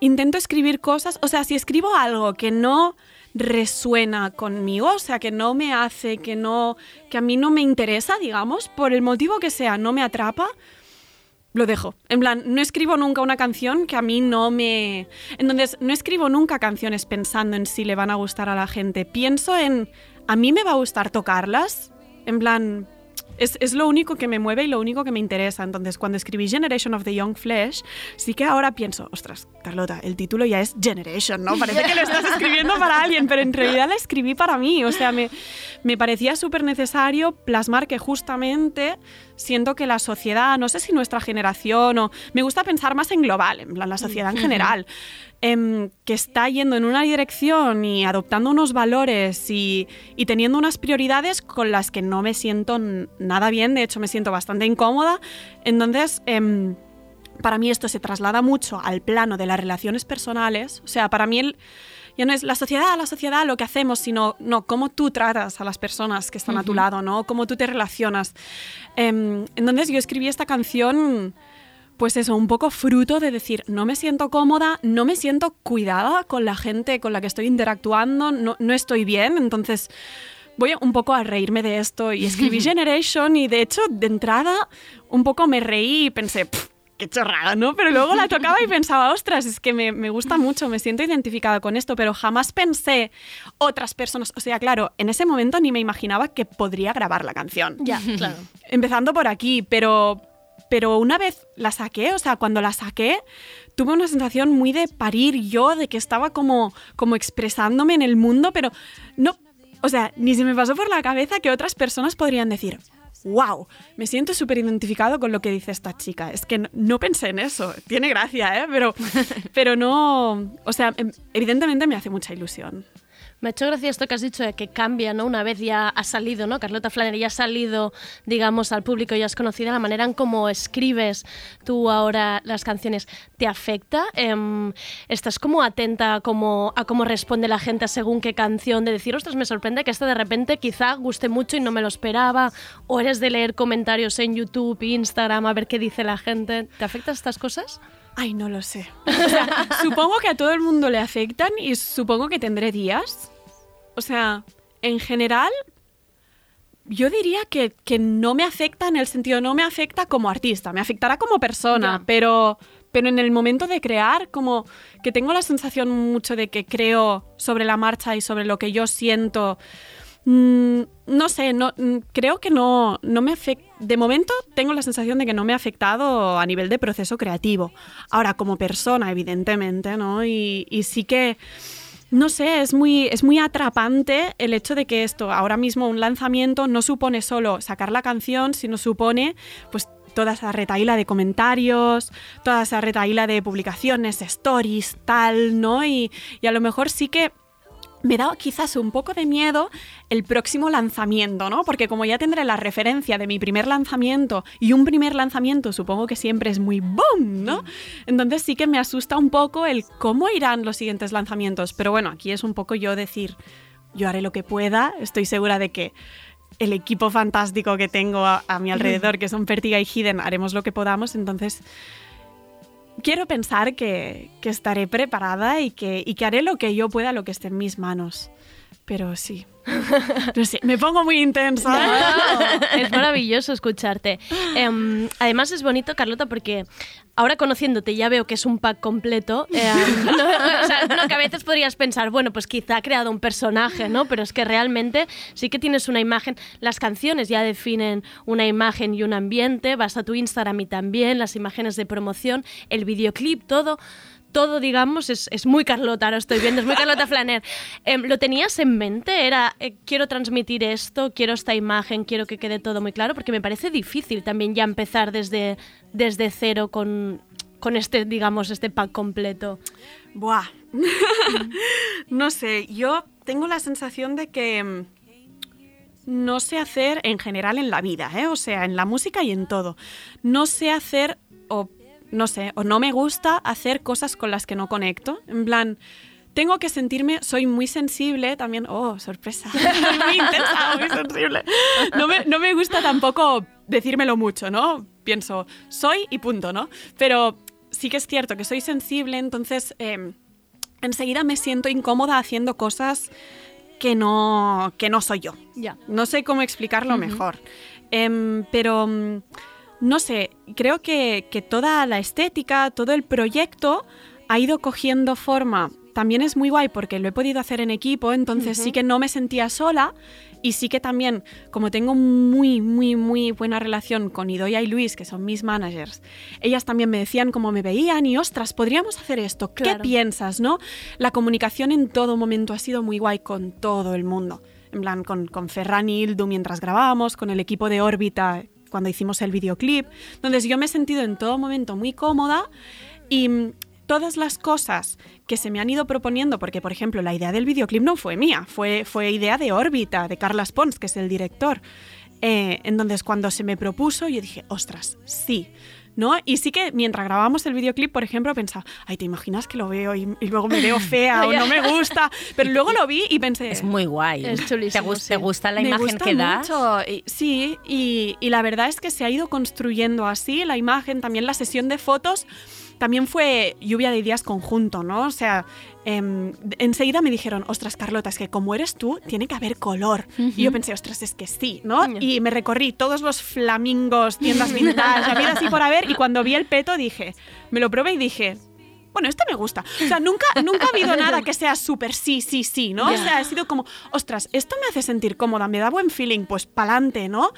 intento escribir cosas, o sea, si escribo algo que no resuena conmigo, o sea, que no me hace, que no que a mí no me interesa, digamos, por el motivo que sea, no me atrapa, lo dejo. En plan, no escribo nunca una canción que a mí no me... Entonces, no escribo nunca canciones pensando en si le van a gustar a la gente. Pienso en, a mí me va a gustar tocarlas. En plan, es, es lo único que me mueve y lo único que me interesa. Entonces, cuando escribí Generation of the Young Flesh, sí que ahora pienso, ostras, Carlota, el título ya es Generation, ¿no? Parece que lo estás escribiendo para alguien, pero en realidad la escribí para mí. O sea, me, me parecía súper necesario plasmar que justamente siento que la sociedad, no sé si nuestra generación o... Me gusta pensar más en global, en plan la sociedad en general, em, que está yendo en una dirección y adoptando unos valores y, y teniendo unas prioridades con las que no me siento nada bien, de hecho me siento bastante incómoda. Entonces... em, para mí esto se traslada mucho al plano de las relaciones personales. O sea, para mí el, ya no es la sociedad, la sociedad, lo que hacemos, sino no, cómo tú tratas a las personas que están a tu lado, ¿no? Cómo tú te relacionas. Em, entonces yo escribí esta canción, pues eso, un poco fruto de decir, no me siento cómoda, no me siento cuidada con la gente con la que estoy interactuando, no, no estoy bien, entonces voy un poco a reírme de esto y escribí Generation y de hecho de entrada un poco me reí y pensé, "Pff, qué chorrada, ¿no? Pero luego la tocaba y pensaba, ostras, es que me, me gusta mucho, me siento identificada con esto, pero jamás pensé otras personas, o sea, claro, en ese momento ni me imaginaba que podría grabar la canción.
Ya, claro.
Empezando por aquí, pero, pero una vez la saqué, o sea, cuando la saqué, tuve una sensación muy de parir yo, de que estaba como, como expresándome en el mundo, pero no, o sea, ni se me pasó por la cabeza que otras personas podrían decir, wow, me siento súper identificado con lo que dice esta chica. Es que no, no pensé en eso. Tiene gracia, ¿eh? Pero, pero no, o sea, em- evidentemente me hace mucha ilusión.
Me ha hecho gracia esto que has dicho de que cambia, ¿no? Una vez ya ha salido, ¿no? Carlota Flannery ya ha salido, digamos, al público, ya has conocido la manera en cómo escribes tú ahora las canciones. ¿Te afecta? Em, ¿Estás como atenta a cómo, a cómo responde la gente según qué canción? De decir, ostras, me sorprende que esta de repente quizá guste mucho y no me lo esperaba. ¿O eres de leer comentarios en YouTube, Instagram, a ver qué dice la gente? ¿Te afectan estas cosas?
Ay, no lo sé. O sea, supongo que a todo el mundo le afectan y supongo que tendré días. O sea, en general, yo diría que, que no me afecta en el sentido, no me afecta como artista, me afectará como persona,
Ya.
pero, pero en el momento de crear, como que tengo la sensación mucho de que creo sobre la marcha y sobre lo que yo siento. Mm, no sé, no, mm, creo que no, no me afecta. De momento tengo la sensación de que no me ha afectado a nivel de proceso creativo. Ahora, como persona, evidentemente, ¿no? Y, y sí que. No sé, es muy, es muy atrapante el hecho de que esto, ahora mismo un lanzamiento, no supone solo sacar la canción, sino supone pues toda esa retaíla de comentarios, toda esa retaíla de publicaciones, stories, tal, ¿no? Y, y a lo mejor sí que me da quizás un poco de miedo el próximo lanzamiento, ¿no? Porque como ya tendré la referencia de mi primer lanzamiento y un primer lanzamiento supongo que siempre es muy boom, ¿no? Entonces sí que me asusta un poco el cómo irán los siguientes lanzamientos. Pero bueno, aquí es un poco yo decir, yo haré lo que pueda, estoy segura de que el equipo fantástico que tengo a, a mi alrededor, que son Pertiga y Hidden, haremos lo que podamos, entonces quiero pensar que, estaré preparada y que, y que haré lo que yo pueda, lo que esté en mis manos. Pero sí. No sé, me pongo muy intensa.
Es maravilloso escucharte. Em, además es bonito, Carlota, porque ahora conociéndote ya veo que es un pack completo. No, o sea, que a veces podrías pensar, bueno, pues quizá ha creado un personaje, ¿no? Pero es que realmente sí que tienes una imagen. Las canciones ya definen una imagen y un ambiente. Vas a tu Instagram y también las imágenes de promoción, el videoclip, todo todo, digamos, es, es, muy Carlota, ahora estoy viendo, es muy Carlota Flaner. Eh, ¿Lo tenías en mente? Era, eh, quiero transmitir esto, quiero esta imagen, quiero que quede todo muy claro, porque me parece difícil también ya empezar desde, desde cero con, con este, digamos, este pack completo.
Buah. no sé, yo tengo la sensación de que mm, no sé hacer en general en la vida, ¿eh? o sea, en la música y en todo. No sé hacer o no sé, o no me gusta hacer cosas con las que no conecto. En plan, tengo que sentirme, soy muy sensible también. Oh, sorpresa. muy intensa, muy sensible. No me, no me, gusta tampoco decírmelo mucho, ¿no? Pienso, soy y punto, ¿no? Pero sí que es cierto que soy sensible, entonces eh, enseguida me siento incómoda haciendo cosas que no, que no soy yo. No sé cómo explicarlo uh -huh. mejor. Eh, pero no sé, creo que, que, toda la estética, todo el proyecto ha ido cogiendo forma. También es muy guay porque lo he podido hacer en equipo, entonces uh -huh. sí que no me sentía sola y sí que también, como tengo muy, muy, muy buena relación con Idoia y Luis, que son mis managers, ellas también me decían cómo me veían y, ostras, podríamos hacer esto, ¿qué claro. piensas? no? La comunicación en todo momento ha sido muy guay con todo el mundo. En plan, con, con Ferran y Ildu mientras grabábamos, con el equipo de órbita cuando hicimos el videoclip. Entonces yo me he sentido en todo momento muy cómoda y mm, todas las cosas que se me han ido proponiendo, porque por ejemplo la idea del videoclip no fue mía, fue, fue idea de órbita, de Carlas Pons, que es el director. Eh, entonces cuando se me propuso yo dije, ostras, sí. ¿No? Y sí que mientras grabábamos el videoclip, por ejemplo, pensaba, ay, ¿te imaginas que lo veo y, y luego me veo fea o no me gusta? Pero luego lo vi y pensé...
Es muy guay.
Es chulísimo,
¿Te, gusta,
sí.
¿Te gusta la
me
imagen
gusta
que das?
Mucho. Y, sí, y, y, la verdad es que se ha ido construyendo así la imagen, también la sesión de fotos. También fue lluvia de ideas conjunto, ¿no? O sea, eh, enseguida me dijeron, ostras, Carlota, es que como eres tú, tiene que haber color. Uh -huh. Y yo pensé, ostras, es que sí, ¿no? Y me recorrí todos los flamingos, tiendas vintage, había así por haber, y cuando vi el peto dije, me lo probé y dije, bueno, este me gusta. O sea, nunca, nunca ha habido nada que sea súper sí, sí, sí, ¿no? Yeah. O sea, ha sido como, ostras, esto me hace sentir cómoda, me da buen feeling, pues pa'lante, ¿no?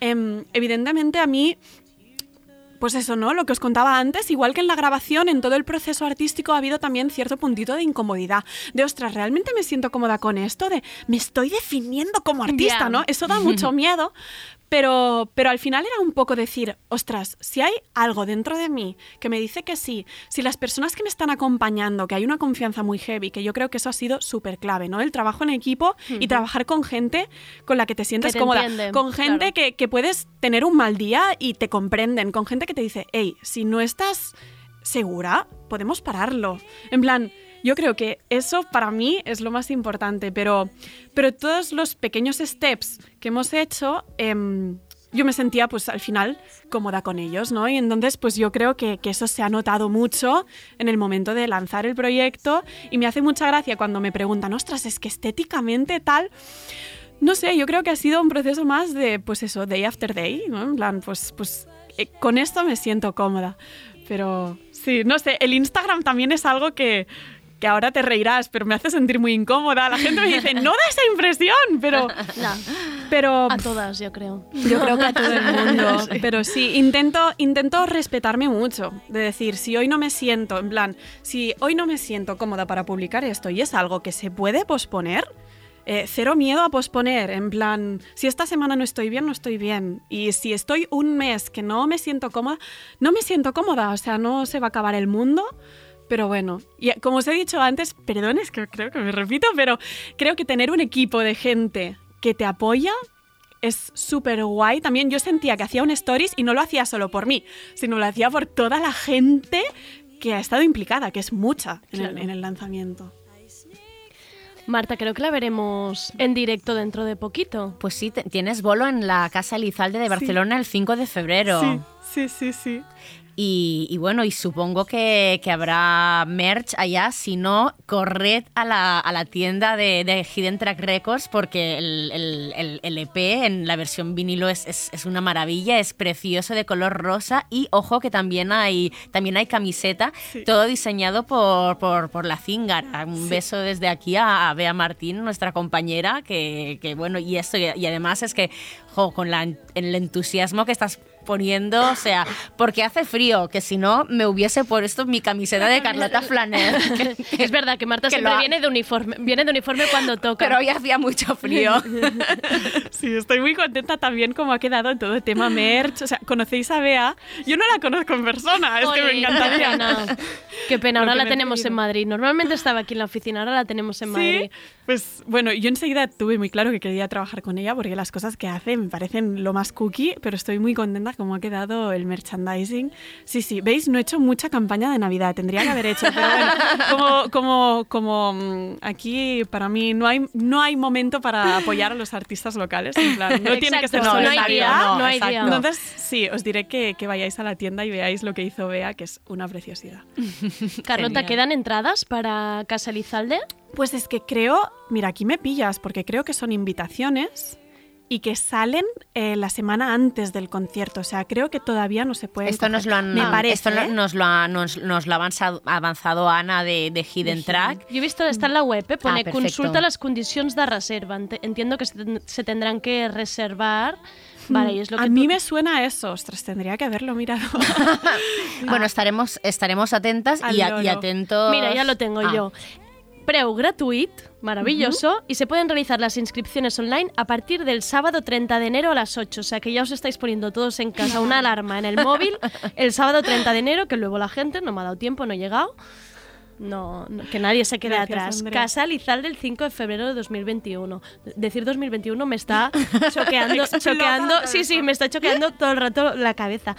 Eh, evidentemente a mí pues eso, ¿no? Lo que os contaba antes, igual que en la grabación, en todo el proceso artístico ha habido también cierto puntito de incomodidad. De, ostras, ¿realmente me siento cómoda con esto? De, me estoy definiendo como artista, yeah. ¿no? Eso da mucho miedo, Pero, pero al final era un poco decir, ostras, si hay algo dentro de mí que me dice que sí, si las personas que me están acompañando, que hay una confianza muy heavy, que yo creo que eso ha sido súper clave, ¿no? El trabajo en equipo y trabajar con gente con la que te sientes
te
cómoda, con gente
claro.
que, que puedes tener un mal día y te comprenden, con gente que te dice, hey, si no estás segura, podemos pararlo. En plan, yo creo que eso para mí es lo más importante, pero, pero todos los pequeños steps que hemos hecho, em, yo me sentía pues al final cómoda con ellos, ¿no? Y entonces pues yo creo que, eso se ha notado mucho en el momento de lanzar el proyecto y me hace mucha gracia cuando me preguntan, ostras, es que estéticamente tal... No sé, yo creo que ha sido un proceso más de, pues eso, day after day, ¿no? En plan, pues, pues eh, con esto me siento cómoda. Pero sí, no sé, el Instagram también es algo que, que ahora te reirás, pero me hace sentir muy incómoda. La gente me dice, no da esa impresión, pero...
No,
pero
a todas, yo creo.
yo creo que a todo el mundo. Pero sí, intento, intento respetarme mucho. De decir, si hoy no me siento, en plan, si hoy no me siento cómoda para publicar esto y es algo que se puede posponer, eh, cero miedo a posponer. En plan, si esta semana no estoy bien, no estoy bien. Y si estoy un mes que no me siento cómoda, no me siento cómoda. O sea, no se va a acabar el mundo. Pero bueno, y como os he dicho antes, perdón, es que creo que me repito, pero creo que tener un equipo de gente que te apoya es súper guay. También yo sentía que hacía un stories y no lo hacía solo por mí, sino lo hacía por toda la gente que ha estado implicada, que es mucha en, el,
Claro.
en el lanzamiento.
Marta, creo que la veremos en directo dentro de poquito.
Pues sí, tienes bolo en la Casa Elizalde de Barcelona el 5 de febrero.
Sí, sí, sí, sí.
Y, y bueno, y supongo que, que habrá merch allá. Si no, corred a la, a la tienda de, de Hidden Track Records porque el, el- el- el EP en la versión vinilo es, es- es una maravilla, es precioso de color rosa. Y ojo que también hay, también hay camiseta,
Sí.
todo diseñado por, por, por la Zingara. Un beso desde aquí a, a Bea Martín, nuestra compañera, que, que bueno, y esto, y, y además es que, jo, con la, el entusiasmo que estás poniendo, o sea, porque hace frío, que si no me hubiese puesto mi camiseta de Carlota que- que-
Es verdad que Marta
que
siempre viene de uniforme, viene de uniforme cuando toca.
Pero hoy hacía mucho frío.
Sí, estoy muy contenta también como ha quedado todo el tema merch. O sea, ¿conocéis a Bea? Yo no la conozco en persona, es que me encantaría.
Qué pena. Qué pena, ahora la tenemos en. Madrid. Normalmente estaba aquí en la oficina, ahora la tenemos en Madrid.
Sí, pues bueno, yo enseguida tuve muy claro que quería trabajar con ella porque las cosas que hace me parecen lo más cookie, pero estoy muy contenta como ha quedado el merchandising. Sí, sí, veis, no he hecho mucha campaña de Navidad, tendría que haber hecho, pero bueno, como, como, como mm, aquí para mí no hay, no hay momento para apoyar a los artistas locales, en plan, no tiene que ser solo
no hay
Navidad.
día,
no,
no hay día.
Entonces, sí, os diré que, que vayáis a la tienda y veáis lo que hizo Bea, que es una preciosidad.
Carlota. ¿quedan entradas para Casa Elizalde?
Pues es que creo, mira, aquí me pillas, porque creo que son invitaciones y que salen eh, la semana antes del concierto. O sea, creo que todavía no se puede.
Esto nos lo han,
Me parece.
esto
¿eh?
nos lo ha, nos, nos lo ha avanzado, avanzado Ana de, de Hidden Track.
Yo he visto, está en la web, eh, pone
Ah,
consulta las condicions de reserva. Ent- Entiendo que se, ten- se tendrán que reservar. Vale, y es lo que
a
tú-
mí me suena a eso. Ostras, tendría que haberlo mirado.
Bueno, estaremos, estaremos atentas y, a- y atentos.
Mira, ya lo tengo
Ah,
yo. Preu gratuït, maravilloso, y se pueden realizar las inscripciones online a partir del sábado 30 de enero a las 8. O sea que ya os estáis poniendo todos en casa una alarma en el móvil el sábado 30 de enero, que luego la gente no me ha dado tiempo, no he llegado. No, no, que nadie se quede
Gracias,
atrás.
Andrea.
Casa Lizalde del 5 de febrero de 2021. Decir 2021 me está choqueando, choqueando. Sí, sí, me está choqueando todo el rato la cabeza.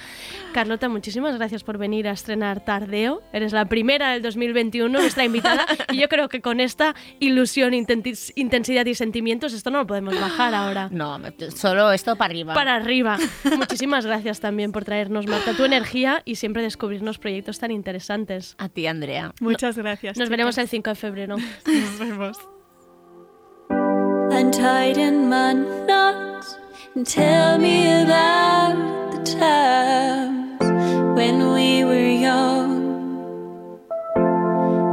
Carlota, muchísimas gracias por venir a estrenar Tardeo. Eres la primera del 2021, nuestra invitada. y yo creo que con esta ilusión, intensidad y sentimientos, esto no lo podemos bajar ahora.
No, solo esto para arriba.
Para arriba. Muchísimas gracias también por traernos, Marta, tu energía y siempre descubrirnos proyectos tan interesantes.
A ti, Andrea.
Muchas gracias.
Nos veremos el
chicas.
5 de febrero.
Nos vemos.
Untighten my knots and tell me about the times when we were young.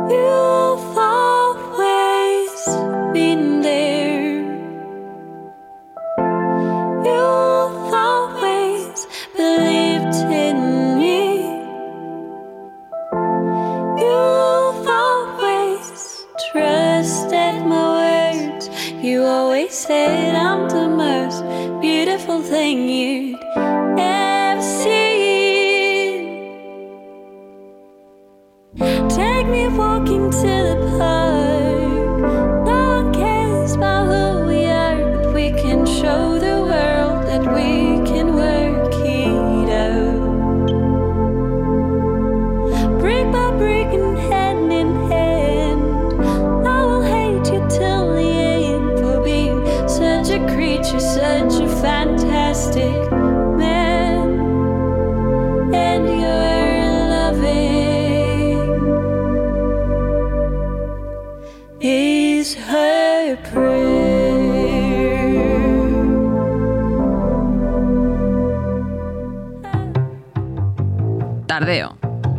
You've always been there. Said I'm the most beautiful thing you'd ever see. Take me walking to the park.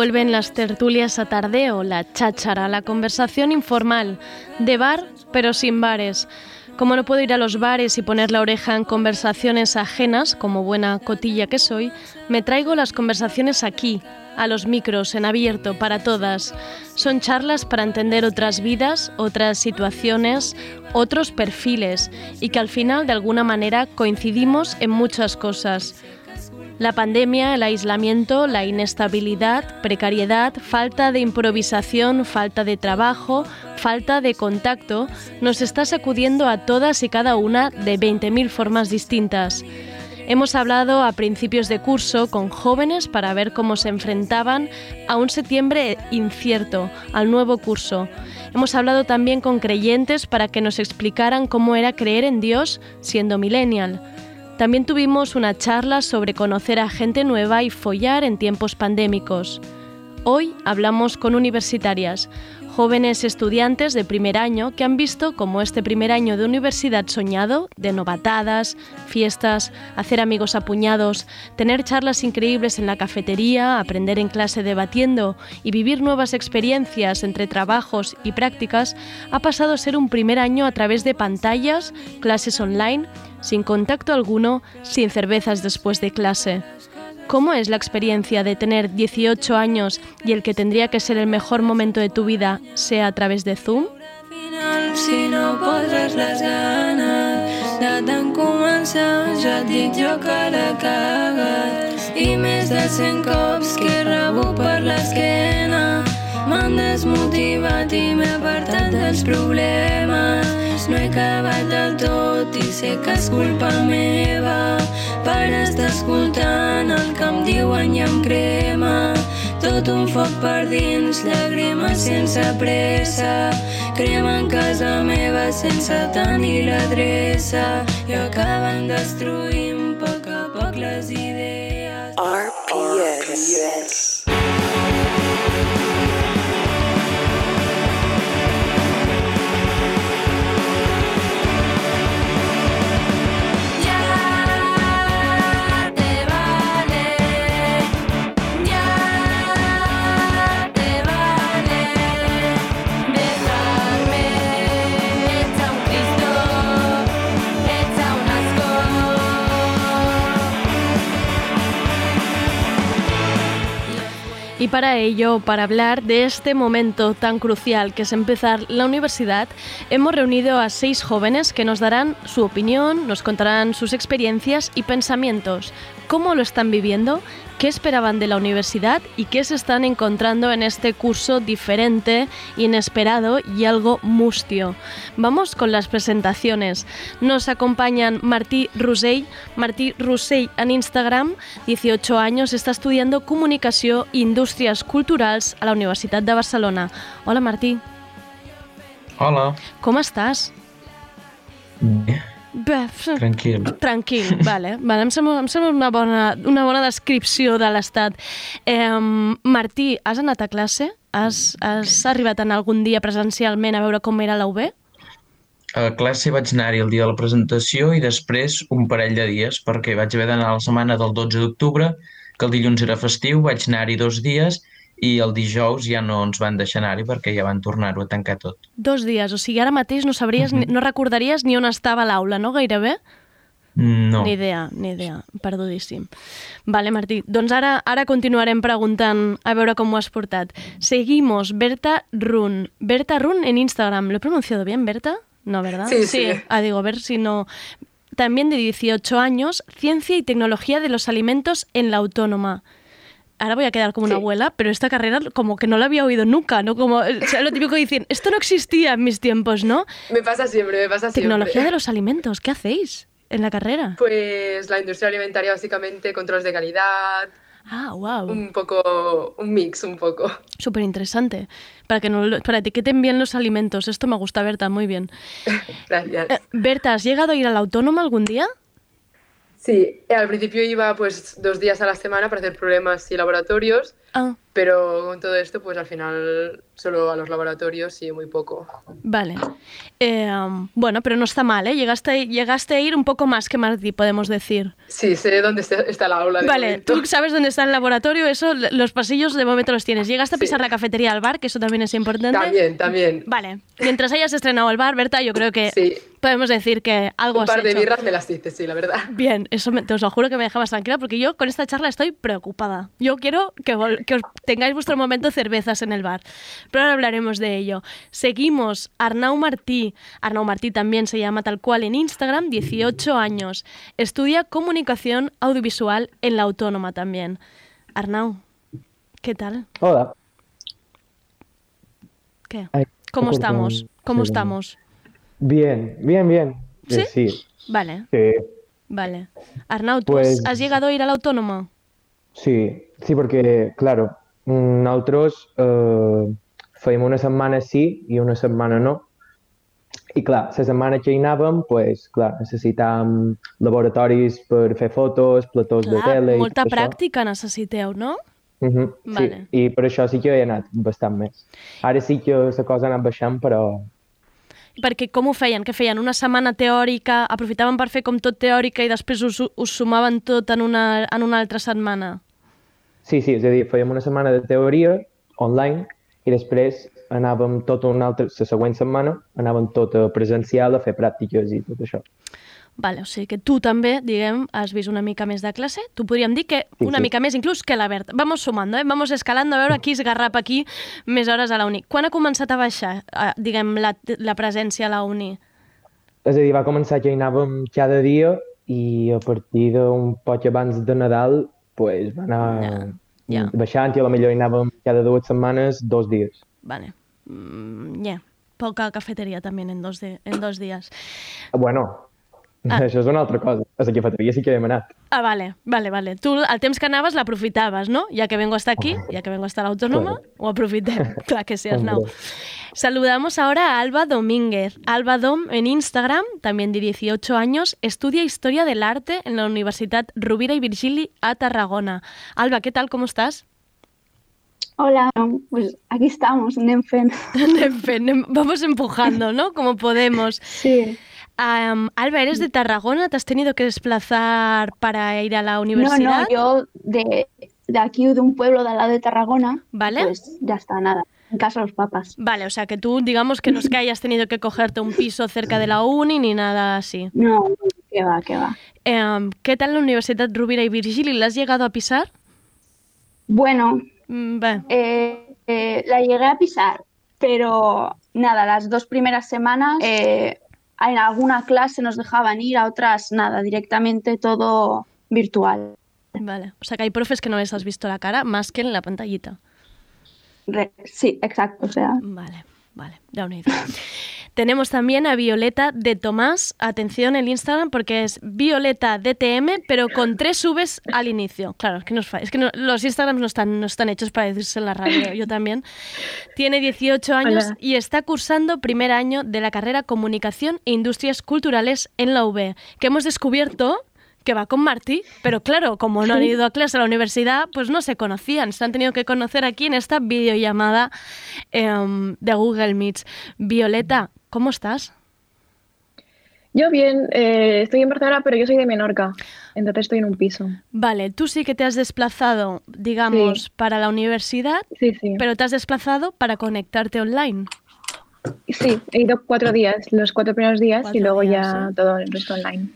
Vuelven las tertulias a tardeo, la cháchara, la conversación informal, de bar pero sin bares. Como no puedo ir a los bares y poner la oreja en conversaciones ajenas, como buena cotilla que soy, me traigo las conversaciones aquí, a los micros, en abierto, para todas. Son charlas para entender otras vidas, otras situaciones, otros perfiles, y que al final, de alguna manera, coincidimos en muchas cosas. La pandemia, el aislamiento, la inestabilidad, precariedad, falta de improvisación, falta de trabajo, falta de contacto, nos está sacudiendo a todas y cada una de 20.000 formas distintas. Hemos hablado a principios de curso con jóvenes para ver cómo se enfrentaban a un septiembre incierto, al nuevo curso. Hemos hablado también con creyentes para que nos explicaran cómo era creer en Dios siendo millennial. También tuvimos una charla sobre conocer a gente nueva y follar en tiempos pandémicos. Hoy hablamos con universitarias, jóvenes estudiantes de primer año que han visto como este primer año de universidad soñado, de novatadas, fiestas, hacer amigos a puñados, tener charlas increíbles en la cafetería, aprender en clase debatiendo y vivir nuevas experiencias entre trabajos y prácticas, ha pasado a ser un primer año a través de pantallas, clases online, sin contacto alguno, sin cervezas después de clase. ¿Cómo es la experiencia de tener 18 años y el que tendría que ser el mejor momento de tu vida sea a través de Zoom?
M'han desmotivat i m'he apartat dels problemes no he acabat del tot i sé que és culpa meva per estar escoltant el que em diuen i em crema tot un foc per dins, llàgrimes sense pressa. Cremen casa meva sense tenir l'adreça i acaben destruint poc a poc les idees.
RPS.
Ya
Y para ello, para hablar de este momento tan crucial que es empezar la universidad, hemos reunido a seis jóvenes que nos darán su opinión, nos contarán sus experiencias y pensamientos, cómo lo están viviendo, qué esperaban de la universidad y qué se están encontrando en este curso diferente, inesperado y algo mustio. Vamos con las presentaciones. Nos acompañan Martí Rosell. Martí Rosell en Instagram, 18 años, está estudiando comunicació i indústries culturals a la Universitat de Barcelona. Hola Martí,
Hola.
com estàs?
Bé,
Bé,
tranquil.
Tranquil, vale. vale em, sembla, em sembla una bona, una bona descripció de l'estat. Eh, Martí, has anat a classe? Has, has arribat anar algun dia presencialment a veure com era la UB?
A classe vaig anar-hi el dia de la presentació i després un parell de dies, perquè vaig haver d'anar la setmana del 12 d'octubre, que el dilluns era festiu, vaig anar-hi dos dies i el dijous ja no ens van deixar anar-hi perquè ja van tornar-ho a tancar tot.
Dos dies, o sigui, ara mateix no sabries, no recordaries ni on estava l'aula, no? Gairebé?
No.
Ni idea, ni idea, perdudíssim. Vale, Martí, doncs ara, ara continuarem preguntant a veure com ho has portat. Seguimos, Berta Run. Berta Run en Instagram. ¿Lo he pronunciado bien, Berta? No, ¿verdad?
Sí, sí.
Ah, digo, a ver si no... También de 18 años, Ciencia y Tecnología de los Alimentos en la Autónoma. Ahora voy a quedar como una
Sí.
abuela, pero esta carrera como que no la había oído nunca, ¿no? Como, o sea, lo típico que dicen, esto no existía en mis tiempos, ¿no?
Me pasa siempre, me pasa siempre.
Tecnología de los alimentos, ¿qué hacéis en la carrera?
Pues la industria alimentaria básicamente, controles de calidad,
Ah, wow.
un poco, un mix un poco.
Súper interesante. Para que no lo- para etiqueten bien los alimentos. Esto me gusta, Berta, muy bien.
Gracias.
Eh, Berta, ¿has llegado a ir a la autónoma algún día?
Sí, al principio iba pues dos días a la semana para hacer problemas y laboratorios,
Ah,
pero con todo esto pues al final solo a los laboratorios y muy poco.
vale. Eh, bueno, pero no está mal, ¿eh? Llegaste, llegaste a ir un poco más que Martí, podemos decir.
Sí, sé dónde está, está la aula. de
Vale,
momento.
tú sabes dónde está el laboratorio, eso, los pasillos de momento los tienes. ¿Llegaste a
Sí.
pisar la cafetería al bar, que eso también es importante?
También, también.
Vale, mientras hayas estrenado el bar, Berta, yo creo que
Sí,
podemos decir que algo
un
has
par de
hecho.
birras me las hice, sí, la verdad.
Bien, eso me- te os lo juro que me deja más tranquila porque yo con esta charla estoy preocupada. Yo quiero que, que os tengáis vuestro momento cervezas en el bar. Pero ahora hablaremos de ello. Seguimos. Arnau Martí. Arnau Martí también se llama tal cual en Instagram, 18 años. Estudia comunicación audiovisual en la Autónoma también. Arnau, ¿qué tal?
Hola.
¿Qué? ¿Cómo estamos? ¿Cómo estamos?
Bien, bien, bien.
¿Sí?
Sí,
Vale,
sí,
vale. Arnau, ¿tú
Pues-
has, llegado a ir a la Autónoma?
sí, sí, perquè, claro, nosaltres eh, fèiem una setmana sí i una setmana no. I clar, la setmana que hi anàvem, pues, clar, necessitàvem laboratoris per fer fotos, platós de
Clar,
tele... i
molta
tot això.
pràctica necessiteu, no?
Mhm, sí,
Vale.
i per això sí que he anat bastant més. Ara sí que la cosa ha anat baixant, però
Perquè com ho feien? Què feien? Una setmana teòrica, aprofitaven per fer com tot teòrica i després us, us sumaven tot en una, en una altra setmana?
Sí, sí, és a dir, fèiem una setmana de teoria online i després anàvem tota una altra, la següent setmana, anàvem tot a presencial a fer pràctiques i tot això.
Vale, o sigui que tu també, diguem, has vist una mica més de classe. Tu podríem dir que
Sí,
una
sí.
mica més inclús que la Berta. Vamos sumando, eh? Vamos escalando a veure qui es garrapa aquí més hores a la uni. Quan ha començat a baixar, eh, diguem, la, la presència a la uni?
És a dir, va començar que hi anàvem cada dia i a partir d'un poc abans de Nadal pues, va anar
Ja, ja.
baixant i a la millor hi anàvem cada dues setmanes, dos dies.
Vale. Mm, yeah. Poca cafeteria també en dos, de, en dos dies.
Bueno,
Ah.
això és una altra cosa. A la cafeteria sí que hem anat.
Ah, vale, vale, vale. Tu el temps que anaves l'aprofitaves, no? Ja que vengo hasta aquí, ya que vengo hasta la autónoma,
Claro.
ho aprofitem. Clar que sí, Arnau.
Hombre.
Saludamos ahora a Alba Domínguez. Alba Dom en Instagram, también de 18 años, estudia Historia del Arte en la Universidad Rovira y Virgili a Tarragona. Alba, ¿qué tal? ¿Cómo estás?
Hola, pues aquí estamos, anem fent.
En fin, Vamos empujando, ¿no? Como podemos.
Sí.
Am, Alba, ¿eres de Tarragona? ¿Te has tenido que desplazar para ir a la
No,
universidad?
no, yo de, de aquí, de un pueblo de al lado de Tarragona,
¿Vale?
pues ya está, nada, en casa de los papas.
Vale, o sea que tú, digamos que no es que hayas tenido que cogerte un piso cerca de la uni ni nada así.
No, que va, que va.
Em, ¿Qué tal la Universidad Rovira y Virgili? ¿La has llegado a pisar?
Bueno,
Mm.
Eh, eh, la llegué a pisar, pero nada, las dos primeras semanas eh, en alguna clase nos dejaban ir, a otras nada, directamente todo virtual.
Vale. O sea que hay profes que no les has visto la cara más que en la pantallita.
Sí, exacto, o sea.
Vale, vale, ya una idea. Tenemos también a Violeta de Tomás. Atención el Instagram porque es Violeta DTM, pero con tres Vs al inicio. Claro, es que, nos es que no- los Instagrams no están, no están hechos para decirse en la radio. Yo también. Tiene 18 años
Hola.
y está cursando primer año de la carrera Comunicación e Industrias Culturales en la UB, que hemos descubierto que va con Martí, pero claro, como no han ido a clase a la universidad, pues no se conocían, se han tenido que conocer aquí en esta videollamada em, de Google Meets. Violeta, ¿cómo estás?
Yo bien, eh, estoy en Barcelona, pero yo soy de Menorca, entonces estoy en un piso.
Vale, tú sí que te has desplazado, digamos,
Sí.
para la universidad,
Sí, sí.
pero te has desplazado para conectarte online.
Sí, he ido cuatro días, los cuatro primeros días,
Cuatro
y luego
días,
ya todo el resto online.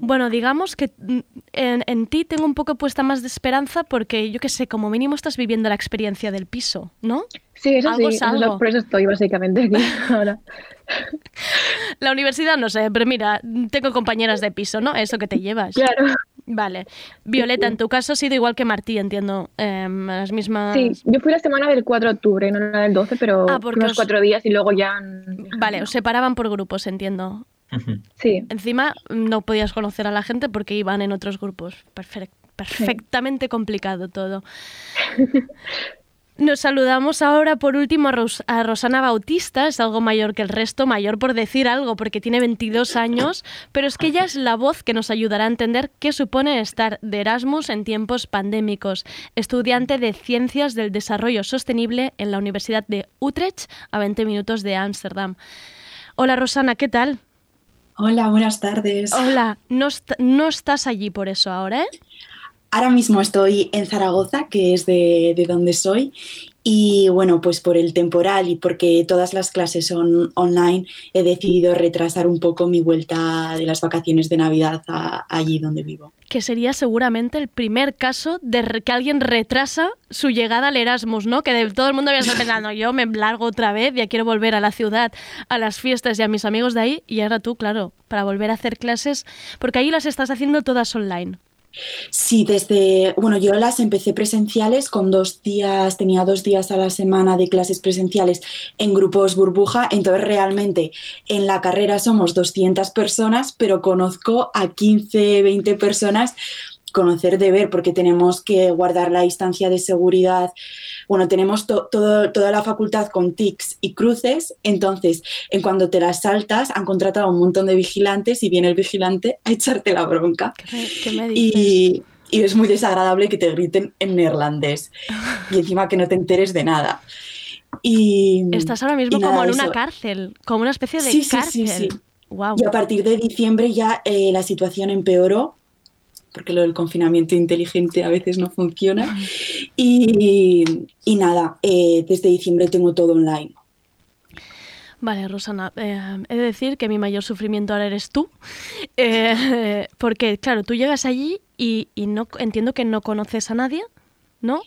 Bueno, digamos que mm, en, en ti tengo un poco puesta más de esperanza porque yo qué sé, como mínimo estás viviendo la experiencia del piso, ¿no?
Sí, eso
Algo
sí,
es
eso
algo.
por eso estoy básicamente aquí ahora.
La universidad no sé, pero mira, tengo compañeras de piso, ¿no? Eso que te llevas.
Claro.
Vale. Violeta, en tu caso ha sido igual que Martí, entiendo. em, las mismas.
Sí, yo fui la semana del 4 de octubre, no la del 12, pero
Ah,
unos
os-
cuatro días y luego ya...
Vale, os separaban por grupos, entiendo.
Sí.
Encima no podías conocer a la gente porque iban en otros grupos. Perfec- perfectamente complicado todo. Nos saludamos ahora por último a, Ros- a Rosana Bautista, es algo mayor que el resto, mayor por decir algo porque tiene 22 años, pero es que ella es la voz que nos ayudará a entender qué supone estar de Erasmus en tiempos pandémicos. Estudiante de Ciencias del Desarrollo Sostenible en la Universidad de Utrecht, a 20 minutos de Ámsterdam. Hola Rosana, ¿qué tal?
Hola, buenas tardes.
Hola, no, est- no estás allí por eso ahora, ¿eh?
Ahora mismo estoy en Zaragoza, que es de, de donde soy, y bueno, pues por el temporal y porque todas las clases son online, he decidido retrasar un poco mi vuelta de las vacaciones de Navidad a- allí donde vivo.
Que sería seguramente el primer caso de que alguien retrasa su llegada al Erasmus, ¿no? Que de- todo el mundo había estado pensando, yo me largo otra vez, ya quiero volver a la ciudad, a las fiestas y a mis amigos de ahí, y ahora tú, claro, para volver a hacer clases, porque ahí las estás haciendo todas online.
Sí, desde, bueno, yo las empecé presenciales con dos días, tenía dos días a la semana de clases presenciales en grupos burbuja, entonces realmente en la carrera somos 200 personas, pero conozco a 15, 20 personas conocer de ver porque tenemos que guardar la distancia de seguridad. Bueno, tenemos to- todo, toda la facultad con tics y cruces, entonces en cuando te las saltas han contratado a un montón de vigilantes y viene el vigilante a echarte la bronca.
¿Qué me dices?
Y, y es muy desagradable que te griten en neerlandés y encima que no te enteres de nada. Y,
Estás ahora mismo como en una cárcel, como una especie de
sí,
cárcel.
sí, sí.
Wow.
Y a partir de diciembre ya eh, la situación empeoró, porque lo del confinamiento inteligente a veces no funciona. Y, nada, eh, desde diciembre tengo todo online.
Vale, Rosana, eh, he de decir que mi mayor sufrimiento ahora eres tú, Eh, porque claro, tú llegas allí y, y no entiendo que no conoces a nadie, ¿no?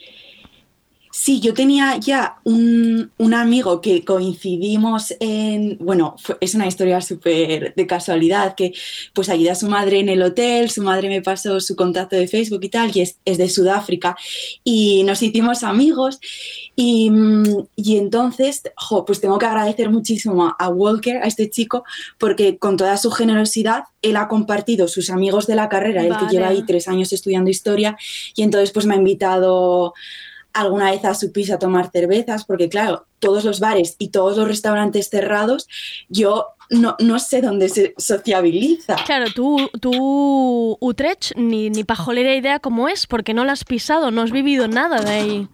Sí, yo tenía ya un, un amigo que coincidimos en, bueno, fue- es una historia súper de casualidad, que pues ayudé a su madre en el hotel, su madre me pasó su contacto de Facebook y tal, y es, es de Sudáfrica, y nos hicimos amigos, y, y entonces, jo, pues tengo que agradecer muchísimo a, Walker, a este chico, porque con toda su generosidad, él ha compartido sus amigos de la carrera, él que lleva ahí tres años estudiando historia, y entonces pues me ha invitado alguna vez a su piso a tomar cervezas, porque claro, todos los bares y todos los restaurantes cerrados, yo no, no sé dónde se sociabiliza.
Claro, tú, tú Utrecht, ni, ni pajolera idea cómo es, porque no la has pisado, no has vivido nada de ahí.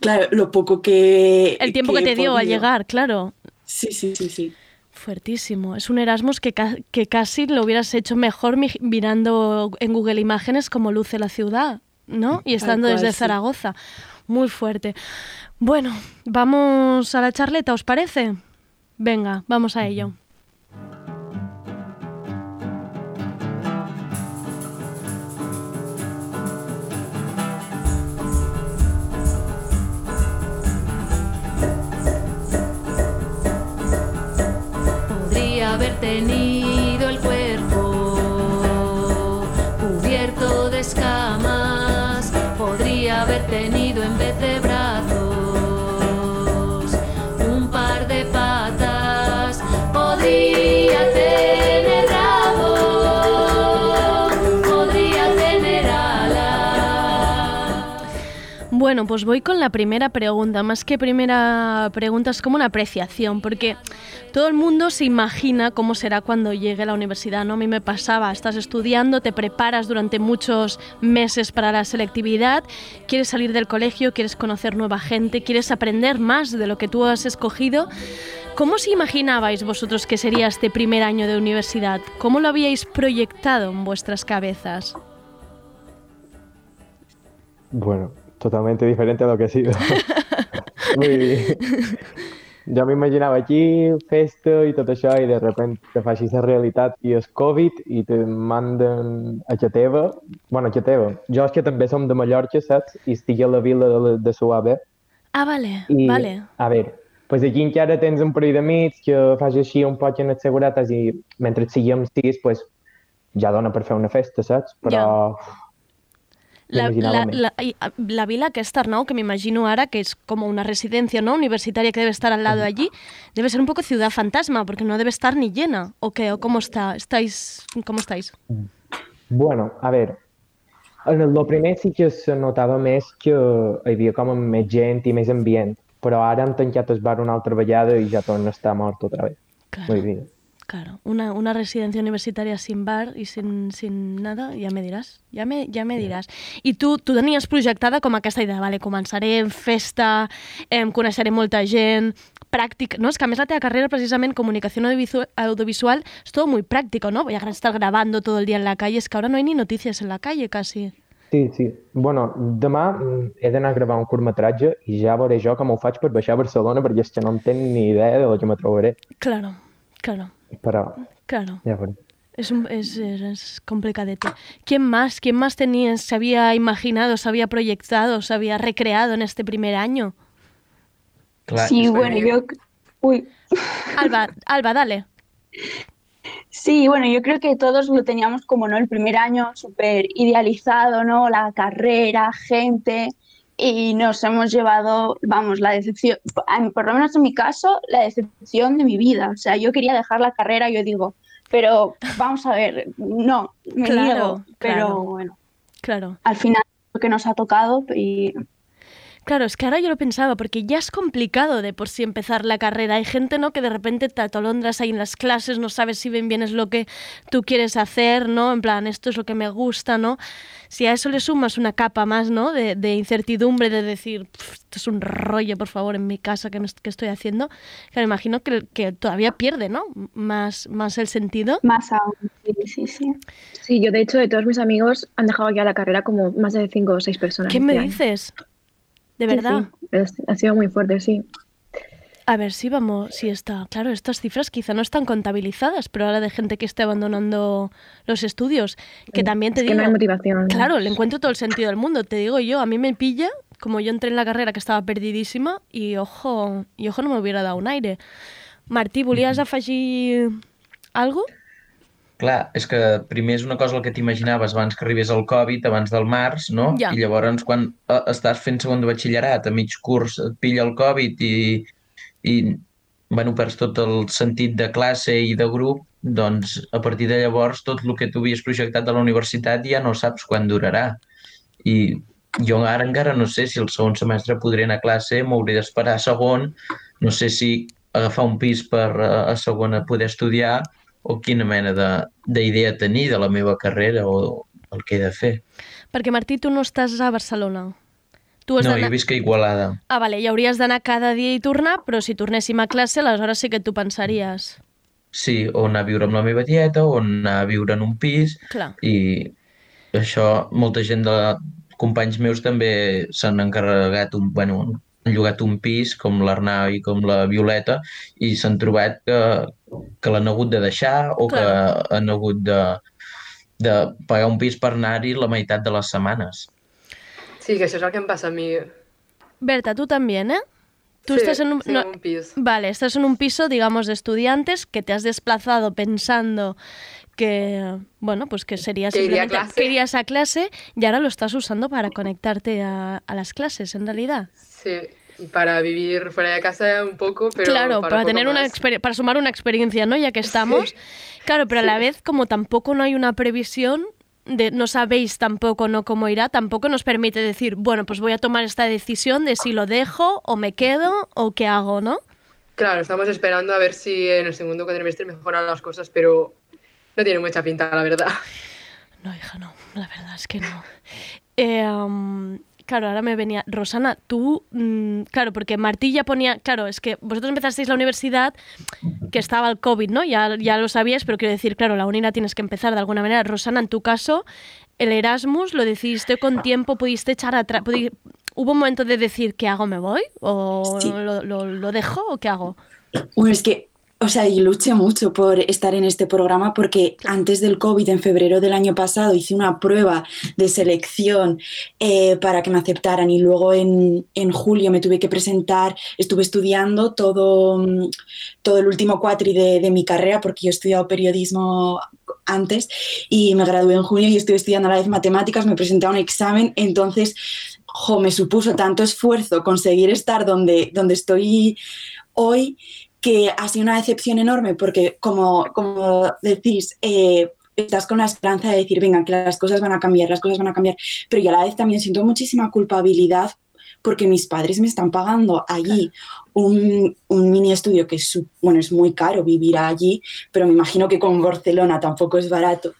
Claro, lo poco que...
El tiempo que, te dio al llegar, claro.
Sí, sí, sí, sí.
Fuertísimo. Es un Erasmus que, ca- que casi lo hubieras hecho mejor mi- mirando en Google Imágenes cómo luce la ciudad, ¿no? Y estando desde. Zaragoza. Muy fuerte. Bueno, vamos a la charleta, ¿os parece? Venga, vamos a ello.
Podría haber tenido
Pues voy con la primera pregunta. Más que primera pregunta, es como una apreciación, porque todo el mundo se imagina cómo será cuando llegue a la universidad, ¿no? A mí me pasaba, estás estudiando, te preparas durante muchos meses para la selectividad, quieres salir del colegio, quieres conocer nueva gente, quieres aprender más de lo que tú has escogido. ¿Cómo os imaginabais vosotros que sería este primer año de universidad? ¿Cómo lo habíais proyectado en vuestras cabezas?
Bueno, totalmente diferente a lo que ha sido. Vull dir, jo m'imaginava aquí, festa i tot això, i de repente te fa així la realitat i és Covid i te manden a casa teva. bueno, a casa teva. Jo és que també som de Mallorca, saps? I estic a la vila de, la- de Suave.
Ah, vale,
I,
vale.
a veure, pues aquí encara tens un parell d'amics que fas així un poc en seguretes i mentre siguem sis, pues, ja dona per fer una festa, saps? Però...
La, la, la, la vila aquesta, Arnau, que me imagino ahora que es como una residencia ¿no? universitaria que debe estar al lado allí, debe ser un poco ciudad fantasma, porque no debe estar ni llena. ¿O qué? ¿O cómo está? ¿Estáis, ¿Cómo estáis?
Bueno, a veure, en el primer sí que se notava més que hi havia com més gent i més ambient, però ara han tancat el bar una altra vegada i ja torna a estar mort otra vez.
Claro.
Vull dir,
Claro, una, una residencia universitaria sin bar y sin, sin nada, ja me diràs, ja me, ja me diràs. I tu, tu tenies projectada com aquesta idea, vale, començaré en festa, em, coneixeré molta gent, pràctic, no? És que a més la teva carrera precisament comunicación audiovisual, audiovisual es todo muy práctico, ¿no? Voy a estar grabando todo el día en la calle, es que ahora no hay ni noticias en la calle casi.
Sí, sí. Bueno, demà mm, he d'anar a gravar un curtmetratge i ja veuré jo com ho faig per baixar a Barcelona perquè és que no en tenc ni idea de lo que me trobaré.
Claro, claro,
Però
claro.
veuré.
Es, un, es, es, complicadete. ¿Quién más? ¿Quién más tenías, se había imaginado, se había proyectado, se había recreado en este primer año?
Clar,
Sí, bueno, yo... Uy.
Alba, Alba, dale.
Sí, bueno, yo creo que todos lo teníamos como, ¿no? El primer año súper idealizado, ¿no? La carrera, gente, y nos hemos llevado, vamos, la decepción, por lo menos en mi caso, la decepción de mi vida. O sea, yo quería dejar la carrera, yo digo, pero vamos a ver, no, me
Claro,
niego, pero
claro.
bueno,
Claro.
al final lo que nos ha tocado y
Claro, es que ahora yo lo pensaba, porque ya es complicado de por sí empezar la carrera. Hay gente, ¿no? Que de repente te atolondras ahí en las clases, no sabes si bien bien es lo que tú quieres hacer, ¿no? En plan, esto es lo que me gusta, ¿no? Si a eso le sumas una capa más, ¿no? De, de incertidumbre, de decir, "Pf, esto es un rollo, por favor, en mi casa me, que estoy haciendo, claro, imagino que, que todavía pierde, ¿no? Más, más el sentido.
Más aún, sí, sí, sí.
Yo de hecho de todos mis amigos han dejado ya la carrera como más de cinco o seis personas.
¿Qué
este
me
año.
dices? ¿De
Sí,
verdad?
sí, es- ha sido muy fuerte, sí.
A ver si vamos, si está. Claro, estas cifras quizá no están contabilizadas, pero ahora de gente que esté abandonando los estudios, que también te
Es que
digo.
no hay motivación.
Claro, le encuentro todo el sentido del mundo. Te digo yo, a mí me pilla, como yo entré en la carrera que estaba perdidísima, y ojo, y ojo no me hubiera dado un aire. Martí, ¿volías afegir algo?
Clar, és que primer és una cosa el que t'imaginaves abans que arribés el Covid, abans del març, no?
Ja.
I llavors quan eh, estàs fent segon de batxillerat, a mig curs et pilla el Covid i, i bueno, perds tot el sentit de classe i de grup, doncs a partir de llavors tot el que tu havies projectat a la universitat ja no saps quan durarà. I jo ara encara no sé si el segon semestre podré anar a classe, m'hauré d'esperar a segon, no sé si agafar un pis per eh, a segon a poder estudiar o quina mena de- d'idea tenir de la meva carrera o el que he de fer.
Perquè Martí, tu no estàs a Barcelona. Tu has
No, jo visc a Igualada.
Ah, vale, i hauries d'anar cada dia i tornar, però si tornéssim a classe, aleshores sí que tu pensaries.
Sí, o anar a viure amb la meva tieta, o anar a viure en un pis,
Clar.
i això, molta gent de companys meus també s'han encarregat un, bueno, han llogat un pis, com l'Arnau i com la Violeta, i s'han trobat que, que l'han hagut de deixar o
Clar.
que han hagut de, de pagar un pis per anar-hi la meitat de les setmanes.
Sí, que això és el que em passa a mi.
Berta, tu també, eh? Tú
Sí,
estás en un,
sí,
no-
en un piso.
Vale, estás en un piso, digamos, de estudiantes que te has desplazado pensando que, bueno, pues que sería
Que iría a
simplemente
clase.
que irías a clase y ahora lo estás usando para conectarte a, a las clases, en realidad.
Sí, para vivir fuera de casa un poco, pero
claro, para, tener una para sumar una experiencia, ¿no? Ya que estamos. Claro, pero a la vez, como tampoco no hay una previsión de no sabéis tampoco no cómo irá, tampoco nos permite decir, bueno, pues voy a tomar esta decisión de si lo dejo o me quedo o qué hago, ¿no?
Claro, estamos esperando a ver si en el segundo cuatrimestre mejoran las cosas, pero no tiene mucha pinta, la verdad.
No, hija, no, la verdad es que no. Eh, um, claro, ahora me venía. Rosana, tú. mm, claro, porque Martí ya ponía. Claro, es que vosotros empezasteis la universidad que estaba el COVID, ¿no? Ya, ya lo sabíais, pero quiero decir, claro, la uni la tienes que empezar de alguna manera. Rosana, en tu caso, el Erasmus lo decidiste con tiempo, pudiste echar atrás. pudi- ¿Hubo un momento de decir, ¿qué hago? ¿Me voy? ¿O
Sí.
lo, lo- lo dejo o qué hago?
Bueno, es que, o sea, y luché mucho por estar en este programa porque antes del COVID, en febrero del año pasado, hice una prueba de selección eh, para que me aceptaran y luego en, en julio me tuve que presentar, estuve estudiando todo, mm, todo el último cuatri de, de mi carrera porque yo he estudiado periodismo antes y me gradué en junio y estuve estudiando a la vez matemáticas, me presenté a un examen, entonces, jo, me supuso tanto esfuerzo conseguir estar donde, donde estoy hoy que ha sido una decepción enorme porque, como, como decís, eh, estás con la esperanza de decir, venga, que las cosas van a cambiar, las cosas van a cambiar, pero yo a la vez también siento muchísima culpabilidad porque mis padres me están pagando allí un, un mini estudio que es, bueno, es muy caro vivir allí, pero me imagino que con Barcelona tampoco es barato.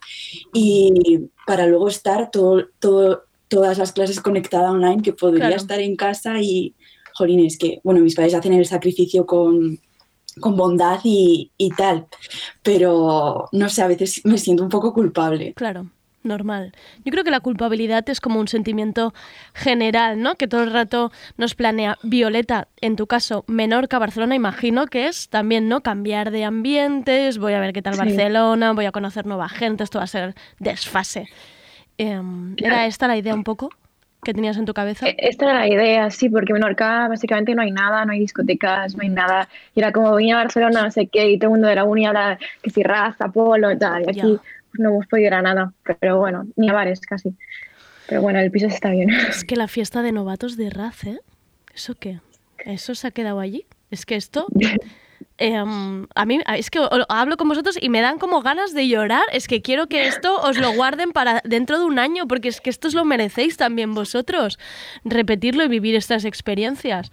Y para luego estar todo, todo, todas las clases conectadas online, que podría
Claro.
estar en casa y, jolín, es que, bueno, mis padres hacen el sacrificio con, con bondad y, y tal, pero no sé, a veces me siento un poco culpable.
Claro, normal. Yo creo que la culpabilidad es como un sentimiento general, ¿no? Que todo el rato nos planea. Violeta, en tu caso, Menorca, Barcelona, imagino que es también, ¿no? Cambiar de ambientes, voy a ver qué tal
Sí.
Barcelona, voy a conocer nueva gente, esto va a ser desfase. Em, ¿Era esta la idea un poco que tenías en tu cabeza?
E- Esta era la idea, sí, porque en Menorca básicamente no hay nada, no hay discotecas, no hay nada. Y era como venía a Barcelona, no sé qué, y todo el mundo de la uni habla que si raza, polo, tal. Y aquí no hemos podido ir a nada, pero bueno, ni a bares casi. Pero bueno, el piso está bien.
Es que la fiesta de novatos de Raz, ¿eh? ¿Eso qué? ¿Eso se ha quedado allí? Es que esto... em, a mí es que hablo con vosotros y me dan como ganas de llorar. Es que quiero que esto os lo guarden para dentro de un año, porque es que esto os lo merecéis también vosotros. Repetirlo y vivir estas experiencias.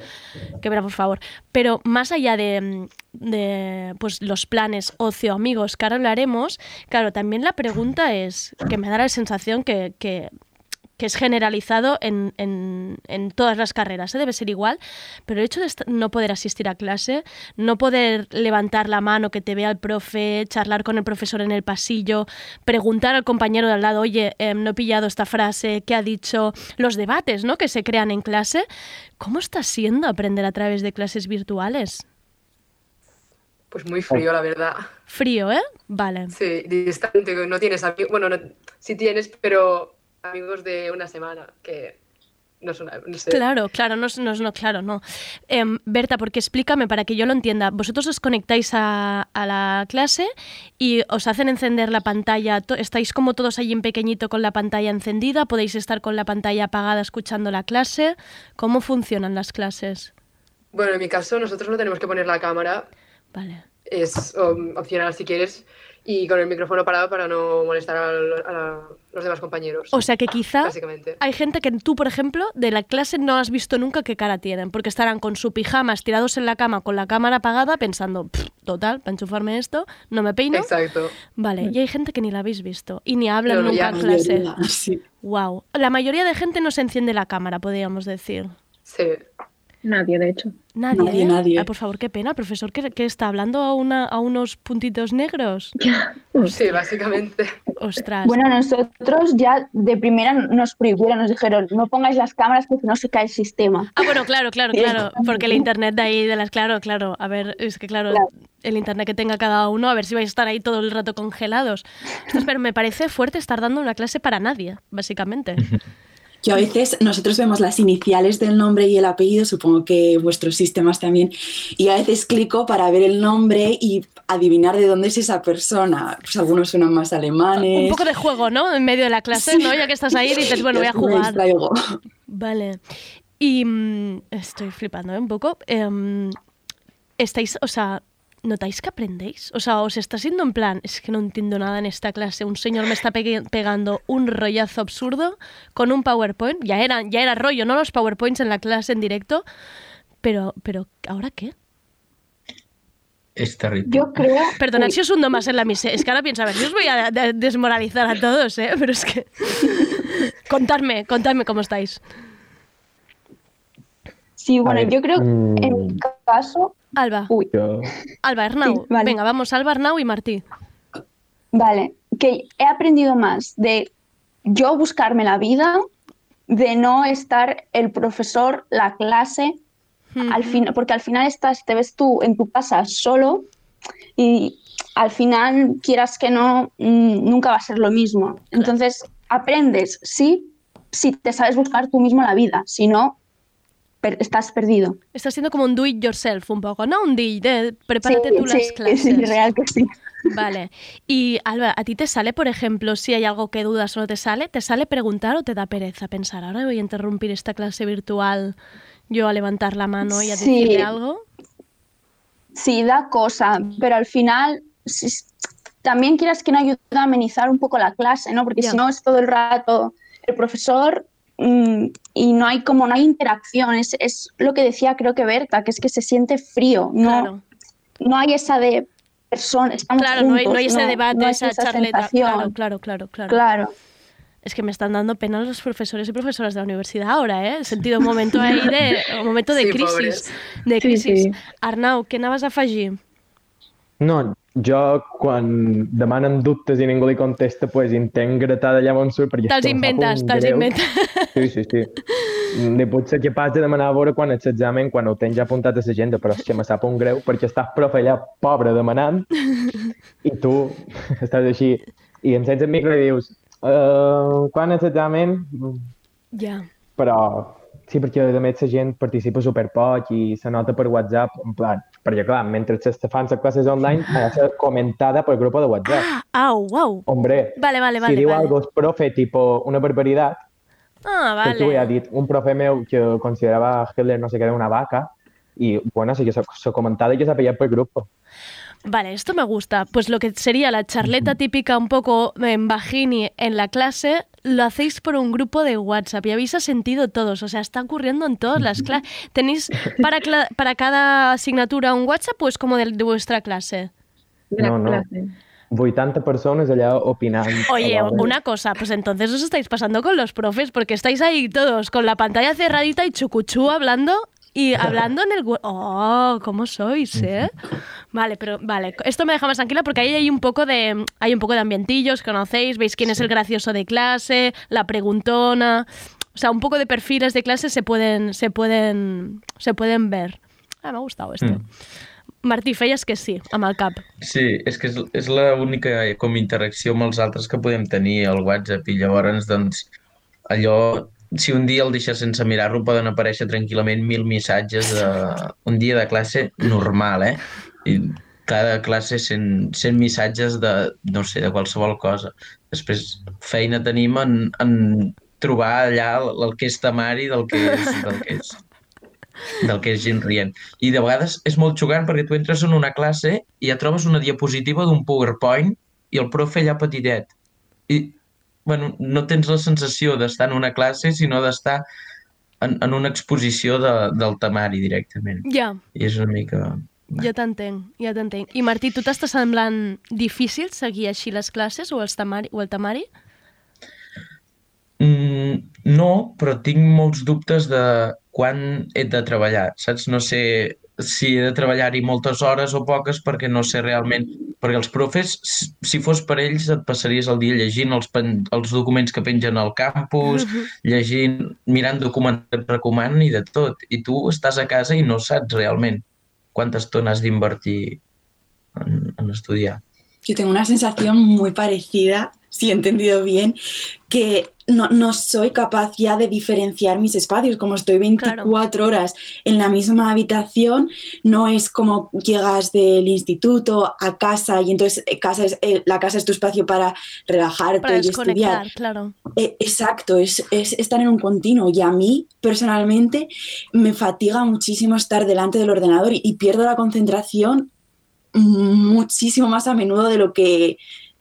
Que verá, por favor. Pero más allá de, de, pues, los planes ocio amigos que ahora hablaremos, claro, también la pregunta es, que me da la sensación que, que que es generalizado en, en- en todas las carreras, ¿eh? debe ser igual, pero el hecho de no poder asistir a clase, no poder levantar la mano, que te vea el profe, charlar con el profesor en el pasillo, preguntar al compañero de al lado, oye, em, no he pillado esta frase, ¿qué ha dicho? Los debates ¿no? que se crean en clase. ¿Cómo está siendo aprender a través de clases virtuales?
Pues muy frío, la verdad.
Frío, ¿eh? Vale.
Sí, distante, no tienes amigos. Bueno, no, sí tienes, pero amigos de una semana, que no son. No sé.
Claro, claro, no, es- no, es- no, claro, no. Em, Berta, porque explícame para que yo lo entienda. Vosotros os conectáis a, a la clase y os hacen encender la pantalla. ¿Estáis como todos allí en pequeñito con la pantalla encendida? ¿Podéis estar con la pantalla apagada escuchando la clase? ¿Cómo funcionan las clases?
Bueno, en mi caso, nosotros no tenemos que poner la cámara.
Vale.
Es um, opcional si quieres. Y con el micrófono parado para no molestar a, los demás compañeros.
O sea que quizá
Básicamente.
hay gente que tú, por ejemplo, de la clase no has visto nunca qué cara tienen, porque estarán con su pijama tirados en la cama con la cámara apagada pensando, "Pff, total, para enchufarme esto, no me peino.
Exacto.
Vale, y hay gente que ni la habéis visto y ni hablan
No,
nunca en
la
clase.
mayoría, sí.
Wow. La mayoría de gente no se enciende la cámara, podríamos decir.
Sí.
Nadie, de hecho.
Nadie.
Nadie,
¿eh?
nadie.
Ay, por favor, qué pena, profesor, que, que está hablando a, una, a unos puntitos negros.
Sí, básicamente.
Ostras.
Bueno, nosotros ya de primera nos prohibieron, nos dijeron, no pongáis las cámaras porque no se cae el sistema.
Ah, bueno, claro, claro, claro. Porque el internet de ahí, de las. Claro, claro. A ver, es que claro,
Claro.
el internet que tenga cada uno, a ver si vais a estar ahí todo el rato congelados. Ostras, pero me parece fuerte estar dando una clase para nadie, básicamente.
Yo a veces, nosotros vemos las iniciales del nombre y el apellido, supongo que vuestros sistemas también, y a veces clico para ver el nombre y adivinar de dónde es esa persona. Pues algunos suenan más alemanes.
Un poco de juego, ¿no? En medio de la clase, ¿no? Ya que estás ahí dices, bueno, voy a jugar. Vale. Y mm, estoy flipando ¿eh? un poco. Em, estáis, o sea, ¿notáis que aprendéis? O sea, os está siendo en plan, es que no entiendo nada en esta clase. Un señor me está pegando un rollazo absurdo con un PowerPoint. Ya era, ya era rollo, ¿no? Los PowerPoints en la clase en directo. Pero, pero, ¿ahora qué?
Es terrible.
Yo creo...
Perdonad si os hundo más en la mise. Es que ahora pienso, a ver, yo os voy a de- desmoralizar a todos, ¿eh? Pero es que... contadme, contadme cómo estáis.
Sí, bueno,
ver,
yo creo que
mm.
en mi caso...
Alba.
Uy,
Yo,
Alba, Arnau.
Sí, vale.
Venga, vamos, Alba, Arnau y Martí.
Vale, que he aprendido más de yo buscarme la vida, de no estar el profesor, la clase, al final, porque al final estás, te ves tú en tu casa solo y al final, quieras que no, mm, nunca va a ser lo mismo. Entonces, aprendes, sí, si te sabes buscar tú mismo la vida, si no, per- estás perdido.
Estás siendo como un do it yourself un poco, ¿no? Un de prepárate
Sí,
tú
sí,
las clases.
sí, real que sí.
Vale. Y Alba, ¿a ti te sale, por ejemplo, si hay algo que dudas o no te sale, te sale preguntar o te da pereza pensar, ahora voy a interrumpir esta clase virtual, yo a levantar la mano y a
Sí.
decirle algo?
Sí, da cosa, pero al final también quieras que no ayuda a amenizar un poco la clase, ¿no? Porque si no es todo el rato el profesor y no hay como no hay interacción. Es, es lo que decía creo que Berta, que es que se siente frío. No,
Claro.
no hay esa de persona, estamos
Claro, no hay, no hay ese debate,
no hay
esa, charleta.
sensación.
Claro, claro, claro, claro.
Claro.
Es que me están dando pena los profesores y profesoras de la universidad ahora, ¿eh? He sentido un momento ahí de, un momento de
Sí,
crisis.
pobres.
De
Sí,
crisis.
sí.
Arnau, què anaves a afegir?
no, jo quan demanen dubtes i ningú li contesta, pues intent gratar d'allà on surt perquè
Te'ls
que
inventes, te'ls inventes.
Sí, sí, sí. Ni puc ser capaç de demanar a veure quan és l'examen, quan ho tens ja apuntat a l'agenda, però és que me sap un greu perquè estàs profe allà, pobre, demanant, i tu estàs així, i em sents micro i dius, uh, quan és l'examen?
Ja.
Però sí, perquè a més la gent participa superpoc i se nota per WhatsApp, en plan, perquè clar, mentre se fan les classes online, ha de ser comentada per grup de WhatsApp.
Au, au.
Hombre,
Vale, vale,
si
vale.
diu
vale.
algo el profe, tipo una barbaritat,
Ah,
que tu ja ha
vale.
dit, un profe meu que considerava Hitler no sé què era una vaca, i bueno, sí que se, se comentava i que s'ha pillat per grup.
Vale, esto me gusta. Pues lo que sería la charleta típica un poco en bajini en la clase, lo hacéis por un grupo de WhatsApp y habéis sentido todos. O sea, está ocurriendo en todas las clases. ¿Tenéis para, cla- para cada asignatura un WhatsApp o es como de, de vuestra clase?
No, no.
clase.
80 persones allà opinant.
Oye, una cosa, pues entonces os estáis pasando con los profes, porque estáis ahí todos con la pantalla cerradita y chucuchú hablando y hablando en el... Oh, ¿cómo sois, eh? Vale, pero vale, esto me deja más tranquila porque ahí hay un poco de hay un poco de ambientillos, conocéis, veis quién es el gracioso de clase, la preguntona, o sea, un poco de perfiles de clase se pueden se pueden se pueden ver. Ah, me ha gustado esto.
Mm.
Martí, feies que sí, amb el cap.
Sí, és que és, és l'única com interacció amb els altres que podem tenir al WhatsApp i llavors, doncs, allò, si un dia el deixes sense mirar-lo, poden aparèixer tranquil·lament mil missatges de, un dia de classe normal, eh? I cada classe 100, 100 missatges de, no sé, de qualsevol cosa. Després, feina tenim en, en trobar allà el, el que és temari del que és, del que és del que és gent rient. I de vegades és molt xocant perquè tu entres en una classe i ja trobes una diapositiva d'un PowerPoint i el profe allà petitet. I, bueno, no tens la sensació d'estar en una classe, sinó d'estar en, en una exposició de, del temari directament.
Ja,
I és una mica...
ja t'entenc, ja t'entenc. I Martí, tu t'està semblant difícil seguir així les classes o, els temari, o el temari?
Mm, no, però tinc molts dubtes de quan he de treballar, saps? No sé si he de treballar-hi moltes hores o poques perquè no sé realment... Perquè els profes, si fos per ells, et passaries el dia llegint els, pen, els documents que pengen al campus, llegint, mirant documents que et recomanen i de tot. I tu estàs a casa i no saps realment quanta estona has d'invertir en, en estudiar.
Yo tengo una sensación muy parecida si he entendido bien, que no, no soy capaz ya de diferenciar mis espacios. Como estoy 24 horas en la misma habitación, no es como llegas del instituto a casa y entonces eh, casa es, eh, la casa es tu espacio para relajarte
Para
y estudiar.
claro.
Eh, exacto, es, es estar en un continuo y a mí personalmente me fatiga muchísimo estar delante del ordenador y, y pierdo la concentración muchísimo más a menudo de lo que,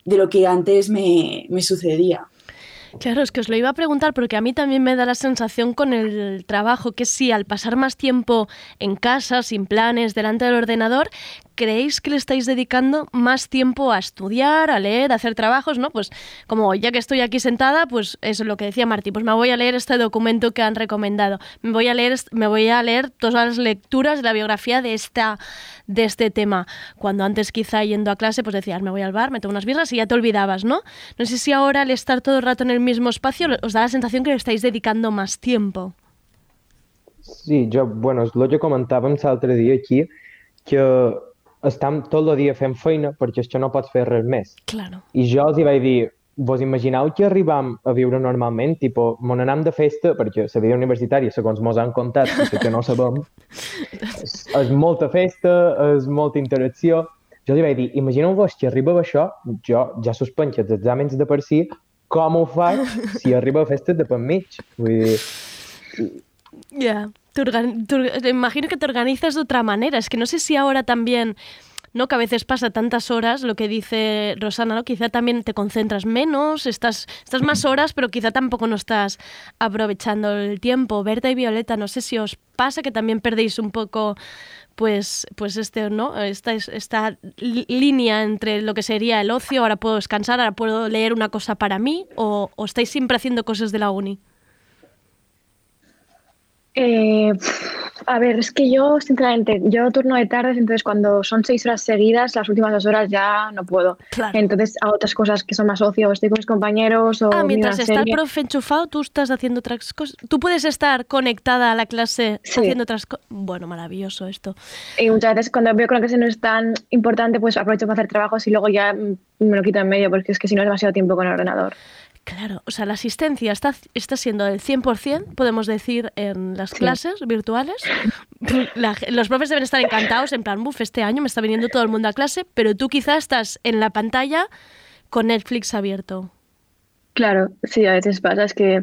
de lo que antes me, me sucedía.
Claro, es que os lo iba a preguntar porque a mí también me da la sensación con el trabajo que sí, al pasar más tiempo en casa, sin planes, delante del ordenador, ¿creéis que le estáis dedicando más tiempo a estudiar, a leer, a hacer trabajos, no? Pues como ya que estoy aquí sentada, pues es lo que decía Martí, pues me voy a leer este documento que han recomendado, me voy a leer, me voy a leer todas las lecturas de la biografía de esta de este tema. Cuando antes quizá yendo a clase, pues decías, me voy al bar, me tomo unas birras y ya te olvidabas, ¿no? No sé si ahora al estar todo el rato en el mismo espacio os da la sensación que le estáis dedicando más tiempo.
Sí, jo, bueno, és el que comentàvem l'altre dia aquí, estem tot el dia fent feina perquè això no pots fer res més.
Claro.
I jo els hi vaig dir, vos imagineu que arribam a viure normalment, tipo, mon anem de festa, perquè la vida universitària, segons mos han contat, i que no sabem, és, és molta festa, és molta interacció. Jo li vaig dir, imagineu-vos que arriba a això, jo ja suspenc els exàmens de per si, com ho faig si arriba a festes de per mig? Vull dir,
Ya, te imagino que te organizas de otra manera. Es que no sé si ahora también, ¿no? Que a veces pasa tantas horas, lo que dice Rosana, ¿no? Quizá también te concentras menos, estás, estás más horas, pero quizá tampoco no estás aprovechando el tiempo. Berta y Violeta, no sé si os pasa que también perdéis un poco pues, pues este, ¿no? Esta, es- esta línea entre lo que sería el ocio, ahora puedo descansar, ahora puedo leer una cosa para mí, o, o estáis siempre haciendo cosas de la uni.
Eh, a ver, es que yo, sinceramente, yo turno de tardes, entonces cuando son seis horas seguidas, las últimas dos horas ya no puedo.
Claro.
Entonces hago otras cosas que son más ocio, estoy con mis compañeros o
Ah, mientras está el profe enchufado, tú estás haciendo otras cosas. Tú puedes estar conectada a la clase
Sí.
haciendo otras cosas. Bueno, maravilloso esto.
Y muchas veces cuando veo que la clase no es tan importante, pues aprovecho para hacer trabajos y luego ya me lo quito en medio porque es que si no es demasiado tiempo con el ordenador.
Claro, o sea, la asistencia está, está siendo del 100%, podemos decir, en las
Sí.
clases virtuales. La- los profes deben estar encantados, en plan, buf, este año me está viniendo todo el mundo a clase, pero tú quizás estás en la pantalla con Netflix abierto.
Claro, sí, a veces pasa, es que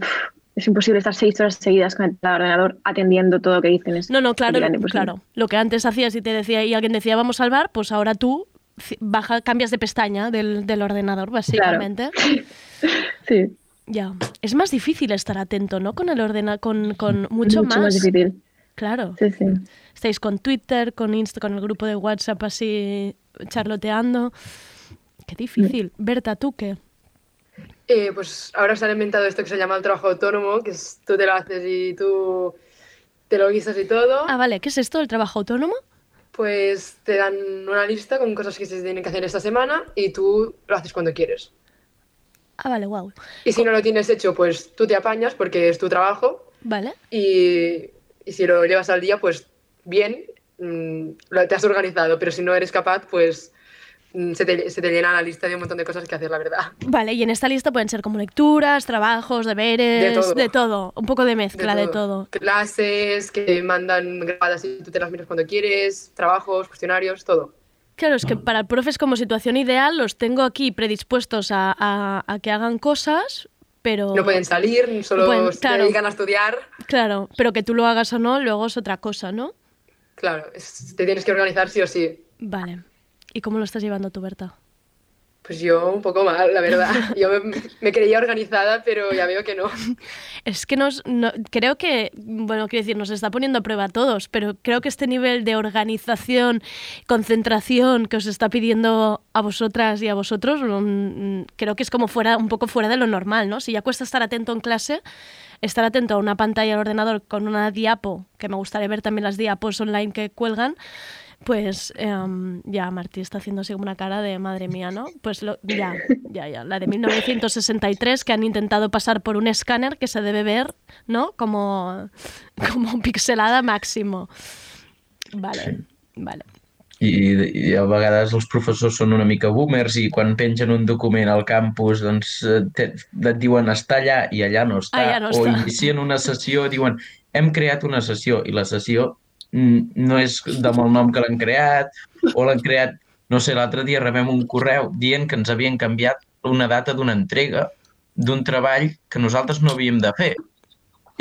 es imposible estar seis horas seguidas con el ordenador atendiendo todo lo que dicen. Es
No, no, claro, claro. Lo que antes hacías y te decía y alguien decía vamos al bar, pues ahora tú baja, cambias de pestaña del, del ordenador, básicamente.
Sí,
Ya. Es más difícil estar atento, ¿no? Con el ordena, con, con mucho,
mucho más difícil.
Claro.
Sí, sí.
Estáis con Twitter, con Insta, con el grupo de WhatsApp así charloteando. Qué difícil. Berta, ¿tú qué?
Eh, pues ahora se han inventado esto que se llama el trabajo autónomo, que es tú te lo haces y tú te lo guisas y todo.
Ah, vale. ¿Qué es esto del trabajo autónomo?
Pues te dan una lista con cosas que se tienen que hacer esta semana y tú lo haces cuando quieres.
Ah, vale, wow.
Y si no lo tienes hecho, pues tú te apañas porque es tu trabajo
Vale.
y, y si lo llevas al día, pues bien, mm, te has organizado, pero si no eres capaz, pues se te, se te llena la lista de un montón de cosas que hacer, la verdad.
Vale, y en esta lista pueden ser como lecturas, trabajos, deberes,
De todo.
Un poco de mezcla de todo.
Clases que mandan grabadas y tú te las miras cuando quieres, trabajos, cuestionarios, todo.
Claro, es que para el profe es como situación ideal, los tengo aquí predispuestos a, a- a que hagan cosas, pero...
No pueden salir, solo
pueden-
se dedican a estudiar.
Claro, pero que tú lo hagas o no, luego es otra cosa, ¿no?
Claro, es- te tienes que organizar sí o sí.
Vale. ¿Y cómo lo estás llevando tú, Berta?
Pues yo un poco mal, la verdad. Yo me, me creía organizada, pero ya veo que no.
Es que nos, no- creo que, bueno, quiero decir, nos está poniendo a prueba a todos, pero creo que este nivel de organización, concentración que os está pidiendo a vosotras y a vosotros, mm, creo que es como fuera, un poco fuera de lo normal, ¿no? Si ya cuesta estar atento en clase, estar atento a una pantalla del ordenador con una diapo, que me gustaría ver también las diapos online que cuelgan, pues em, ya Martí está haciendo así como una cara de madre mía, ¿no? Pues lo- ya, ya, ya. La de 1963 que han intentado pasar por un escáner que se debe ver, ¿no? Como, como pixelada máximo. Vale, vale.
I, I a vegades els professors són una mica boomers i quan pengen un document al campus doncs eh, te, et diuen està allà i allà no està.
Allà no
o
està.
inicien una sessió i diuen hem creat una sessió i la sessió no és amb el nom que l'han creat o l'han creat, no sé, l'altre dia rebem un correu dient que ens havien canviat una data d'una entrega d'un treball que nosaltres no havíem de fer.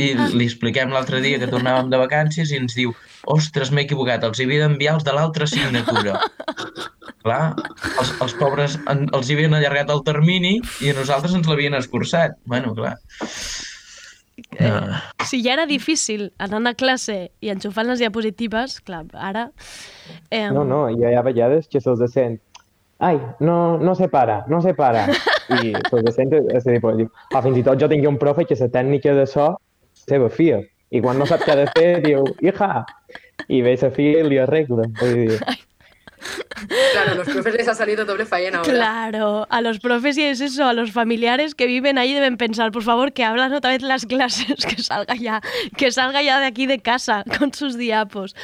I li expliquem l'altre dia que tornàvem de vacances i ens diu ostres, m'he equivocat, els havia d'enviar els de l'altra assignatura. Clar, els, els pobres en, els hi havien allargat el termini i a nosaltres ens l'havien escurçat. Bueno, clar. Ah.
Si ja era difícil anant a classe i enxufant les diapositives, clar, ara... Eh,
No, no, hi ha vegades que se'ls sent ai, no, no se para, no se para. I se'ls sent és a dir, pues, diu, ah, fins i tot jo tinc un profe que la tècnica de so seva fia. I quan no sap què ha de fer, diu, hija, i ve la fia i li arregla. Vull dir,
Claro, a los profes les ha salido doble faena ahora.
Claro, a los profes y es eso, a los familiares que viven ahí deben pensar, por favor, que hablan otra vez las clases, que salga ya, que salga ya de aquí de casa con sus diapos.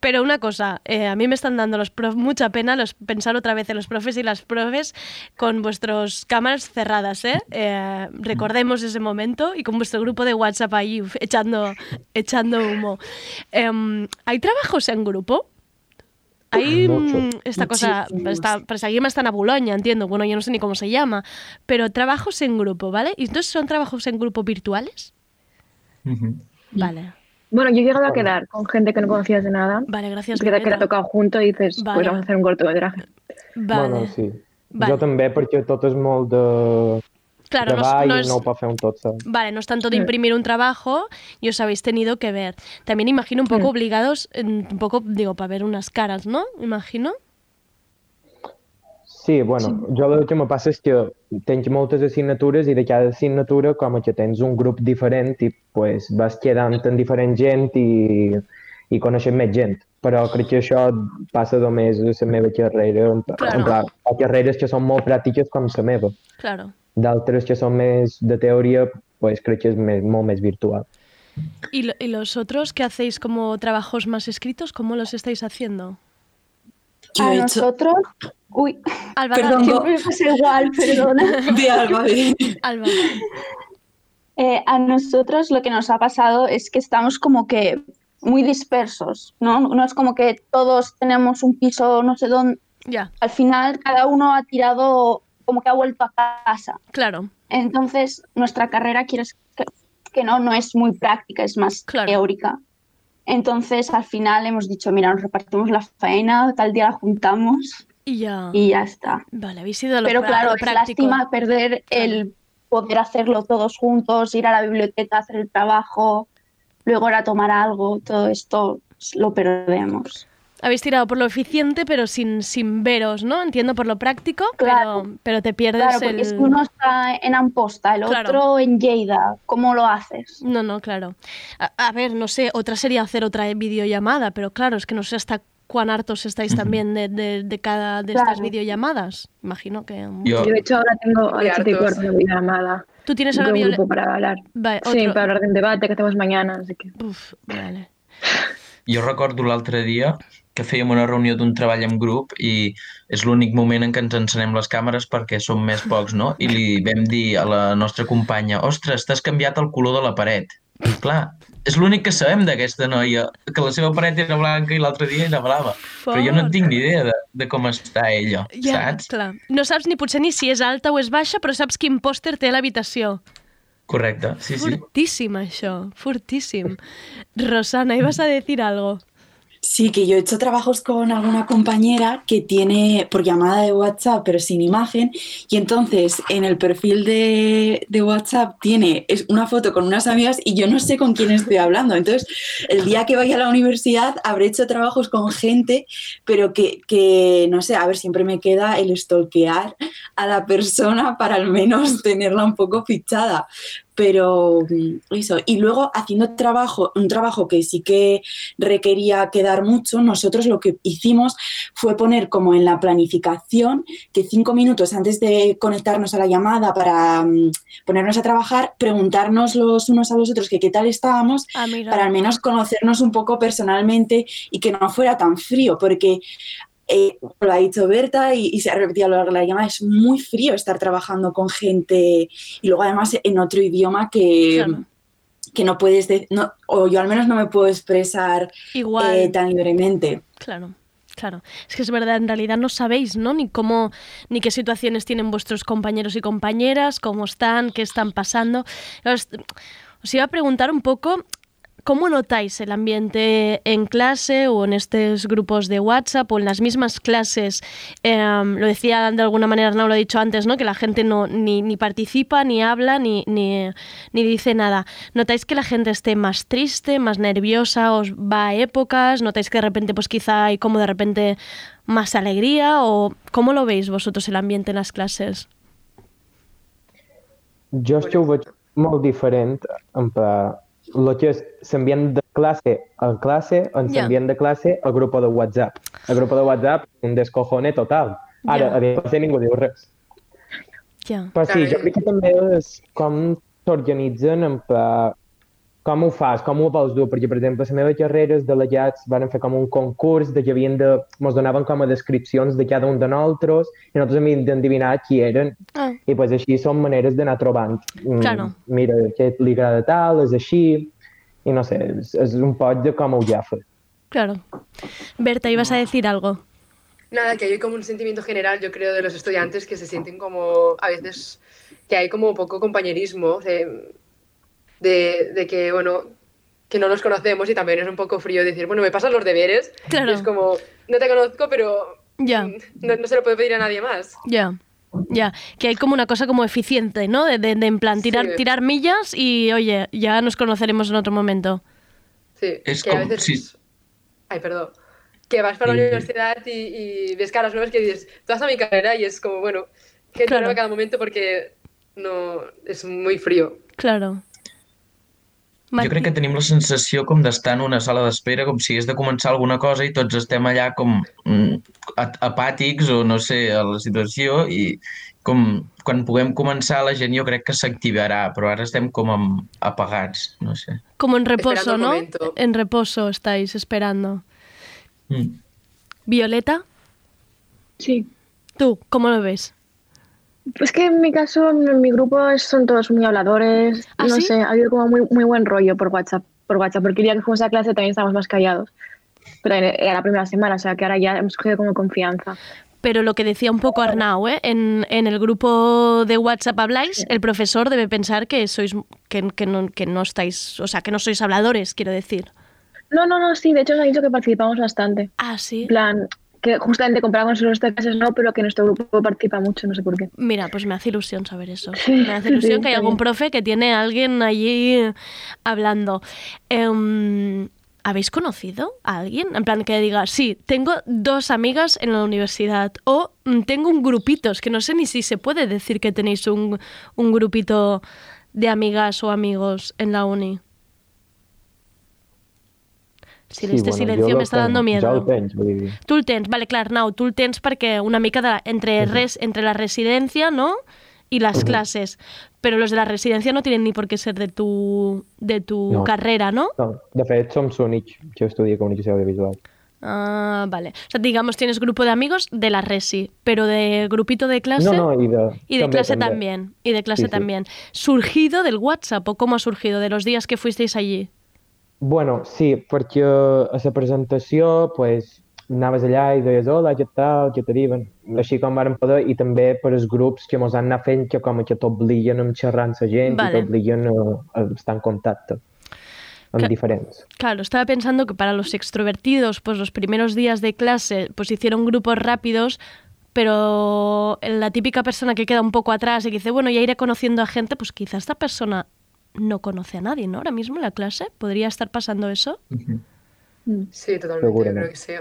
Pero una cosa, eh, a mí me están dando los prof mucha pena los, pensar otra vez en los profes y las profes con vuestras cámaras cerradas, ¿eh? Eh, Recordemos ese momento y con vuestro grupo de WhatsApp ahí echando, echando humo. Em, ¿Hay trabajos en grupo? Hay
Mucho.
esta cosa, está, Presagima está en Boulogne, entiendo, bueno, yo no sé ni cómo se llama, pero trabajos en grupo, ¿vale? ¿Y entonces son trabajos en grupo virtuales? Vale.
Bueno, yo he llegado a quedar con gente que no conocías de nada.
Vale, gracias.
Que, te- que ha tocado junto y dices,
Vale.
pues vamos a hacer un cortometraje.
Vale.
Bueno, sí.
Vale.
Jo també, perquè tot és molt de
Claro, no es- no es-
no pot fer un tot.
Vale, no es tanto de imprimir un trabajo y os habéis tenido que ver. También imagino un poco obligados, un poco, digo, para ver unas caras, ¿no? Imagino.
Sí, bueno, jo el que me passa és que tens moltes assignatures i de cada assignatura com que tens un grup diferent i pues, vas quedant amb diferent gent i, i coneixent més gent. Però crec que això passa només a la meva carrera. En,
Claro.
en plan, carreres que són molt pràctiques com la meva.
Claro.
D'altres que són més de teoria, pues, crec que és més, molt més virtual.
¿Y, lo- y los otros que hacéis como trabajos más escritos, cómo los estáis haciendo?
A nosotros, uy,
Alba,
perdón, siempre me pasa igual, perdona.
De Alba, de-
Alba.
Eh, a nosotros lo que nos ha pasado es que estamos como que muy dispersos, ¿no? No es como que todos tenemos un piso no sé dónde.
Ya.
Al final cada uno ha tirado como que ha vuelto a casa.
Claro.
Entonces nuestra carrera, quieres que, que no, no es muy práctica, es más teórica. Entonces al final hemos dicho, mira, nos repartimos la faena, tal día la juntamos
Y ya.
y ya está.
Vale, habéis ido a lo
Pero claro, es lástima perder el poder hacerlo todos juntos, ir a la biblioteca, hacer el trabajo, luego ir a tomar algo, todo esto lo perdemos.
Habéis tirado por lo eficiente, pero sin, sin veros, ¿no? Entiendo por lo práctico, pero, pero te pierdes
Claro, porque
el...
es que uno está en Amposta, el
Claro.
otro en Lleida, ¿cómo lo haces?
No, no, claro. A, a ver, no sé, otra sería hacer otra videollamada, pero claro, es que no sé hasta cuán hartos estáis también de, de- de cada de estas
Claro.
videollamadas. Imagino que...
Yo, de hecho, ahora tengo cuarto una videollamada.
Tú tienes ahora
grupo para hablar.
Vale,
Sí,
otro-
para hablar de un debate que hacemos mañana, así que...
Uf, vale.
Jo recordo l'altre dia que fèiem una reunió d'un treball en grup i és l'únic moment en què ens encenem les càmeres perquè som més pocs, no? I li vam dir a la nostra companya ostres, t'has canviat el color de la paret. Clar, és l'únic que sabem d'aquesta noia, que la seva paret era blanca i l'altre dia era blava. Però jo no tinc ni idea de, de com està ella,
Ja,
saps?
clar. No saps ni potser ni si és alta o és baixa, però saps quin pòster té a l'habitació.
Correcte, sí, sí.
Fortíssim, això, fortíssim. Rosana, ibas a decir algo.
Sí, que yo he hecho trabajos con alguna compañera que tiene por llamada de WhatsApp, pero sin imagen, y entonces en el perfil de, de WhatsApp tiene una foto con unas amigas y yo no sé con quién estoy hablando. Entonces, el día que vaya a la universidad habré hecho trabajos con gente, pero que, que, no sé, a ver, siempre me queda el stalkear a la persona para al menos tenerla un poco fichada. Pero mm, eso. Y luego haciendo trabajo, un trabajo que sí que requería quedar mucho, nosotros lo que hicimos fue poner como en la planificación que cinco minutos antes de conectarnos a la llamada para mm, ponernos a trabajar, preguntarnos los unos a los otros que qué tal estábamos,
Ah,
para al menos conocernos un poco personalmente y que no fuera tan frío, porque eh, lo ha dicho Berta y, y se ha repetido a lo largo de la llamada, es muy frío estar trabajando con gente y luego además en otro idioma que,
Claro.
que no puedes, de- no, o yo al menos no me puedo expresar
Igual.
eh, tan libremente.
Claro, claro. Es que es verdad, en realidad no sabéis, ¿no? Ni cómo, ni qué situaciones tienen vuestros compañeros y compañeras, cómo están, qué están pasando. Os, os iba a preguntar un poco. ¿Cómo notáis el ambiente en clase o en estos grupos de WhatsApp o en las mismas clases? Em, lo decía de alguna manera, no lo he dicho antes, ¿no? Que la gente no ni, participa, ni habla, ni, ni, dice nada. ¿Notáis que la gente esté más triste, más nerviosa, os va a épocas? ¿Notáis que de repente, pues quizá hay como de repente más alegría? ¿O cómo lo veis vosotros el ambiente en las clases?
Jo això ho veig el que és l'ambient de classe a classe, en
Ja.
l'ambient de classe al grup de WhatsApp. El grup de WhatsApp, un descojone total. Ara,
Ja.
a dir ningú diu res.
Ja.
Però sí, jo crec que també és com s'organitzen en pla, com ho fas, com ho vols dur, perquè, per exemple, la meva carrera els delegats van fer com un concurs de que havien de... Ens donaven com a descripcions de cada un de nosaltres i nosaltres havíem d'endevinar qui eren
Ah.
i pues, així són maneres d'anar trobant. Mm,
Claro.
Mira, aquest li agrada tal, és així, i no sé, és, és un poc de com ho ja fer.
Claro. Berta, ibas a decir algo.
Nada, que hay como un sentimiento general, yo creo, de los estudiantes que se sienten como, a veces, que hay como poco compañerismo, de, de, de que, bueno, que no nos conocemos y también es un poco frío decir, bueno, me pasan los deberes.
Claro.
Y es como, no te conozco, pero
Ya.
no, no se lo puedo pedir a nadie más.
Ya, ya. Que hay como una cosa como eficiente, ¿no? De, de- de en plan tirar,
Sí.
tirar millas y, oye, ya nos conoceremos en otro momento.
Sí,
Es
que a
como-
veces...
sí.
Ay, perdón. Que vas para la universidad y, y ves caras nuevas que dices, tú vas a mi carrera y es como, bueno, que
Claro.
nueva cada momento porque no es muy frío.
Claro.
Jo crec que tenim la sensació com d'estar en una sala d'espera, com si hagués de començar alguna cosa i tots estem allà com mm, apàtics o no sé, a la situació i com quan puguem començar la gent jo crec que s'activarà, però ara estem com amb, apagats, no sé.
Como en reposo,
Esperando
¿no?
momento.
En reposo estáis esperando.
Mm.
Violeta,
Sí.
¿tú cómo lo ves?
Es que en mi caso, en mi grupo son todos muy habladores.
¿Ah,
no
sí?
sé, ha habido como muy, muy buen rollo por WhatsApp, por WhatsApp, porque el día que fuimos a clase también estábamos más callados. Pero era la primera semana, o sea que ahora ya hemos cogido como confianza.
Pero lo que decía un poco Arnau, ¿eh? en, en el grupo de WhatsApp habláis, el profesor debe pensar que sois que, que no, que no estáis, o sea, que no sois habladores, quiero decir.
No, no, no, sí, de hecho nos ha dicho que participamos bastante.
Ah, sí.
En plan, que justamente comparado con sus clases no, pero que nuestro grupo participa mucho, no sé por qué.
Mira, pues me hace ilusión saber eso.
Sí,
me hace ilusión
sí,
que hay algún profe que tiene a alguien allí hablando. Em, ¿Habéis conocido a alguien? En plan, que diga, sí, tengo dos amigas en la universidad. O "Mm, tengo un grupito. Es que no sé ni si se puede decir que tenéis un, un grupito de amigas o amigos en la uni. Sí, este
bueno,
silencio
jo
me
el
está dando miedo.
Jo el tens, vull dir.
Tu el tens, vale, clar, Arnau, tu el tens perquè una mica de, entre, res, entre la residencia, ¿no? Y las
Ujú.
clases. Pero los de la residencia no tienen ni por qué ser de tu, de tu
No.
carrera, ¿no?
No, de fet, som l'únic que estudia comunicació audiovisual.
Ah, vale. O sea, digamos, tienes grupo de amigos de la resi, pero de grupito de clase...
No, no, i de...
Y de clase
també.
también. Y de clase
Sí, sí.
también. ¿Surgido del WhatsApp o cómo ha surgido? De los días que fuisteis allí.
Bueno, sí, perquè a la presentació pues, anaves allà i deies hola, què tal, què t'arriben? Així com vàrem poder, i també per els grups que mos han anat fent que com que t'obliguen a xerrar amb la gent
Vale.
i t'obliguen a, a estar en contacte diferents.
Claro, estaba pensando que para los extrovertidos, pues los primeros días de clase, pues hicieron grupos rápidos, pero la típica persona que queda un poco atrás y que dice, bueno, ya iré conociendo a gente, pues quizá esta persona no conoce a nadie, ¿no? Ahora mismo en la clase, ¿podría estar pasando eso?
Sí, totalmente, yo
Seguramente.
creo que sí.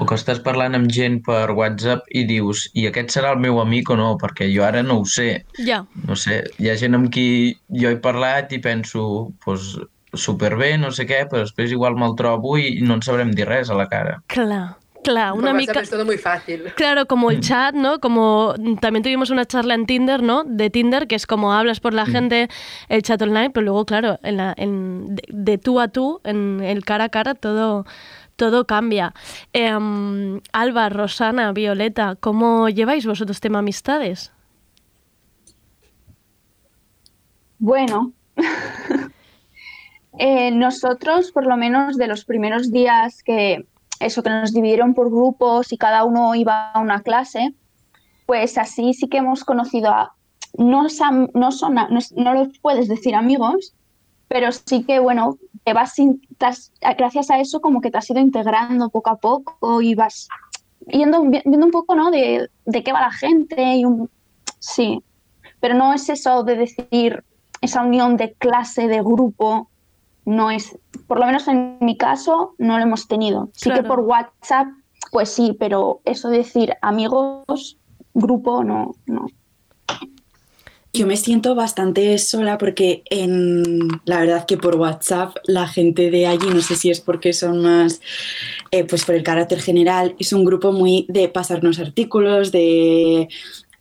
O que estàs parlant amb gent per WhatsApp i dius, i aquest serà el meu amic o no? Perquè jo ara no ho sé.
Ja.
No sé, hi ha gent amb qui jo he parlat i penso, pues, superbé, no sé què, però després igual me'l trobo i no en sabrem dir res a la cara.
Clar, clar, una
Por
mica...
WhatsApp es todo muy fácil.
Claro, como el chat, ¿no? Como también tuvimos una charla en Tinder, ¿no? De Tinder, que es como hablas por la gente, el chat online, pero luego, claro, en la, en, de, de tú a tú, en el cara a cara, todo, todo cambia. Em, Alba, Rosana, Violeta, ¿cómo lleváis vosotros tema amistades?
Bueno, eh, nosotros, por lo menos de los primeros días que eso que nos dividieron por grupos y cada uno iba a una clase, pues así sí que hemos conocido a no, sam- no son no, no los puedes decir amigos, pero sí que bueno, te vas te has- gracias a eso como que te has ido integrando poco a poco y vas yendo, viendo un poco, ¿no? De, de qué va la gente y un, sí, pero no es eso de decir esa unión de clase, de grupo, no es, por lo menos en mi caso, no lo hemos tenido. Sí que por WhatsApp, pues sí, pero eso de decir amigos, grupo, no, no.
Yo me siento bastante sola porque en la verdad que por WhatsApp la gente de allí, no sé si es porque son más, eh, pues por el carácter general, es un grupo muy de pasarnos artículos, de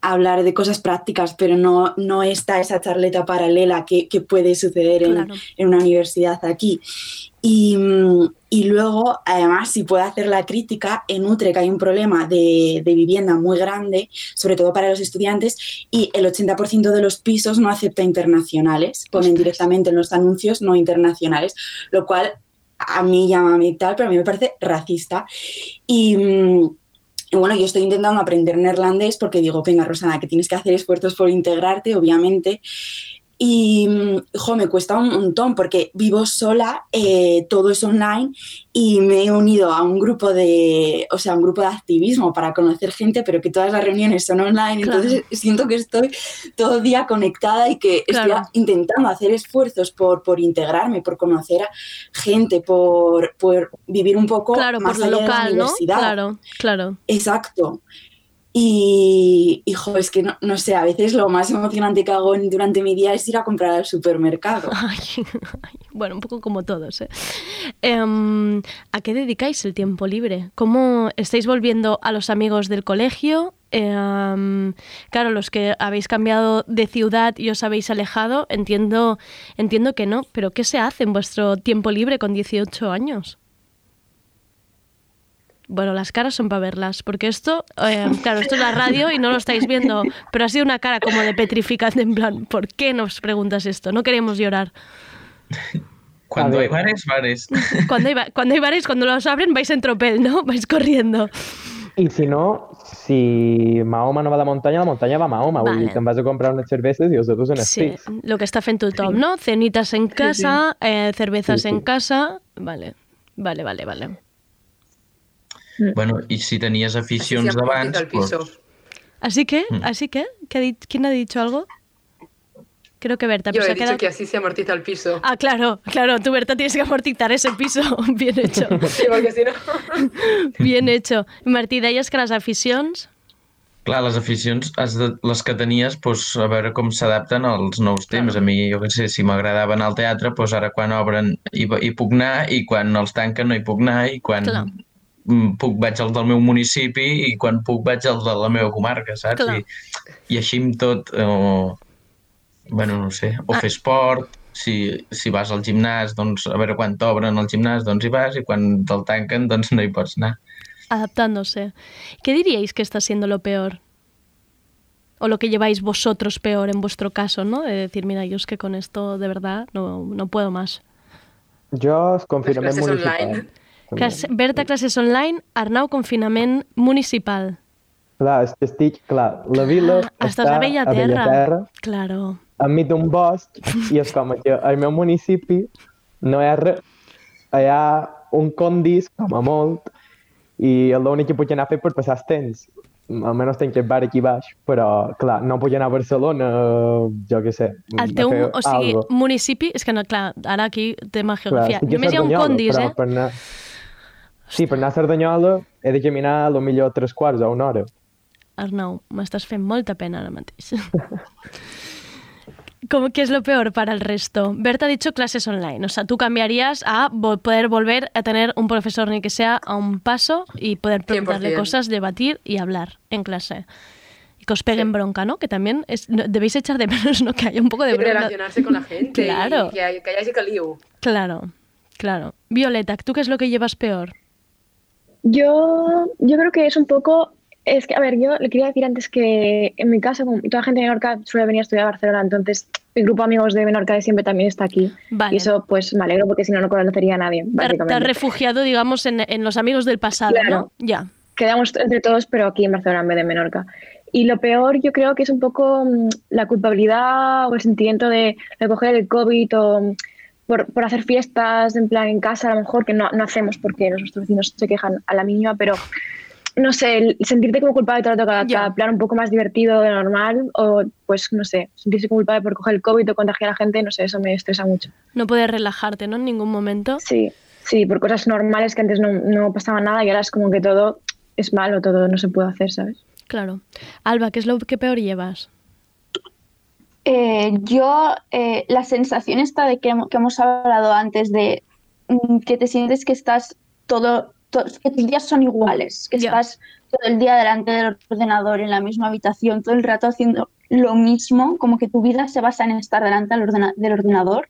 hablar de cosas prácticas, pero no, no está esa charleta paralela que, que puede suceder en,
Claro.
en una universidad aquí. Y, mm, y luego, además, si puedo hacer la crítica, en Utrecht hay un problema de, de vivienda muy grande, sobre todo para los estudiantes, y el 80% de los pisos no acepta internacionales, ponen directamente en los anuncios no internacionales, lo cual a mí llama y tal, pero a mí me parece racista. Y, mm, y bueno, yo estoy intentando aprender neerlandés porque digo, venga, Rosana, que tienes que hacer esfuerzos por integrarte, obviamente. Y, mm, jo, me cuesta un montón porque vivo sola, eh, todo es online y me he unido a un grupo de, o sea, un grupo de activismo para conocer gente, pero que todas las reuniones son online,
Claro.
entonces siento que estoy todo el día conectada y que
Claro.
estoy intentando hacer esfuerzos por, por integrarme, por conocer a gente, por, por vivir un poco
Claro,
más
por
allá de la
local, ¿no?
universidad.
Claro, claro.
Exacto. Y, hijo, es que no, no sé, a veces lo más emocionante que hago durante mi día es ir a comprar al supermercado.
Bueno, un poco como todos. ¿eh? Em, ¿A qué dedicáis el tiempo libre? ¿Cómo estáis volviendo a los amigos del colegio? Em, claro, los que habéis cambiado de ciudad y os habéis alejado, entiendo, entiendo que no, pero ¿qué se hace en vuestro tiempo libre con 18 años? Bueno, las caras son para verlas, porque esto, eh, claro, esto es la radio y no lo estáis viendo, pero ha sido una cara como de petrificante, en plan, ¿por qué nos preguntas esto? No queremos llorar.
Cuando hay bares, bares.
Cuando hay, ba- cuando hay bares, cuando los abren, vais en tropel, ¿no? Vais corriendo.
I si no, si Mahoma no va a la muntanya, la muntanya va a Mahoma.
Vale.
te'n vas a comprar unes cerveses i vosaltres unes
Sí,
pizza.
lo que está fent tothom, ¿no? Cenitas en casa, eh, cervezas
Sí,
en
sí.
casa. Vale, vale, vale, vale.
Bueno, i si tenies aficions
amortiza
d'abans, pues,
Así que,
Mm.
así que, ¿qué ha dit- ¿quién ha dicho algo? Creo que Berta,
Yo he
ha
dicho
quedado...
que así se amortiza el piso.
Ah, claro, claro, tú Berta tienes que amortizar ese piso. Bien hecho,
Sí, porque si no...
bien hecho. Martí, deies que les aficions...
clar, les aficions, has de, les que tenies, pues, a veure com s'adapten als nous temps. A mi, jo què sé, si m'agradava anar al teatre, pues ara quan obren hi, hi puc anar i quan els tanquen no hi puc anar i quan
Clar.
Mm, puc vaig al del meu municipi i quan puc vaig al de la meva comarca, saps?
Clar.
I, I així amb tot, o, bueno, no sé, o
Ah.
fer esport, si, si vas al gimnàs, doncs a veure quan t'obren al gimnàs, doncs hi vas, i quan te'l tanquen, doncs no hi pots anar.
adaptándose. ¿Qué diríais que está siendo lo peor? O lo que lleváis vosotros peor en vuestro caso, ¿no? De decir, mira, yo es que con esto de verdad no, no puedo más.
Jo, el confinament
classes
municipal.
online.
Classe, Berta, classes online, Arnau, confinament municipal.
Clar, és que estic, clar, la vila
Ah,
està
a Bellaterra.
a Bellaterra,
Claro.
enmig d'un bosc, i és com que al meu municipi no hi ha res. Hi ha un condis, com a molt, i l'únic que puc anar a fer per passar el temps. Almenys tinc el bar aquí baix, però, clar, no puc anar a Barcelona, jo què sé,
El teu, o sigui,
algo.
municipi, és que no, clar, ara aquí tema
Clar,
geografia.
a
Només hi ha un condis, eh?
Per anar... Sí, per anar a Cerdanyola he de caminar a lo millor tres quarts o una hora.
Arnau, m'estàs fent molta pena ara mateix. ¿Cómo, ¿Qué es lo peor para el resto? Berta ha dicho clases online. O sea, tú cambiarías a vo- poder volver a tener un profesor ni que sea a un paso y poder preguntarle
100%.
cosas, debatir y hablar en clase. Y que os peguen bronca, ¿no? Que también es, no- debéis echar de menos, ¿no? Que haya un poco de
Y
bronca.
relacionarse con la gente.
Claro.
Y que, hay- que haya ese caliu.
Claro, claro. Violeta, ¿tú qué es lo que llevas peor?
Yo, yo creo que es un poco. Es que, a ver, yo le quería decir antes que en mi casa, como toda la gente de Menorca suele venir a estudiar a Barcelona, entonces mi grupo de amigos de Menorca de siempre también está aquí.
Vale.
Y eso, pues me alegro porque si no, no conocería a nadie,
Te, has refugiado, digamos, en, en los amigos del pasado, ¿no? Ya.
Quedamos entre todos, pero aquí en Barcelona en vez de en Menorca. Y lo peor yo creo que es un poco mm, la culpabilidad o el sentimiento de, de coger el COVID o por, por hacer fiestas en plan en casa a lo mejor, que no, no hacemos porque nuestros vecinos se quejan a la mínima, pero no sé, el sentirte como culpable todo el rato cada, cada plan un poco más divertido de normal o pues no sé, sentirse como culpable por coger el COVID o contagiar a la gente, no sé, eso me estresa mucho.
No poder relajarte, ¿no? En ningún momento.
Sí, sí, por cosas normales que antes no, no pasaba nada y ahora es como que todo es malo, todo no se puede hacer, ¿sabes?
Claro. Alba, ¿qué es lo que peor llevas?
Eh, yo, eh, la sensación esta de que, hem- que hemos hablado antes, de mm, que te sientes que estás todo, to- que tus días son iguales, que estás todo el día delante del ordenador, en la misma habitación, todo el rato haciendo lo mismo, como que tu vida se basa en estar delante del, ordena- del ordenador.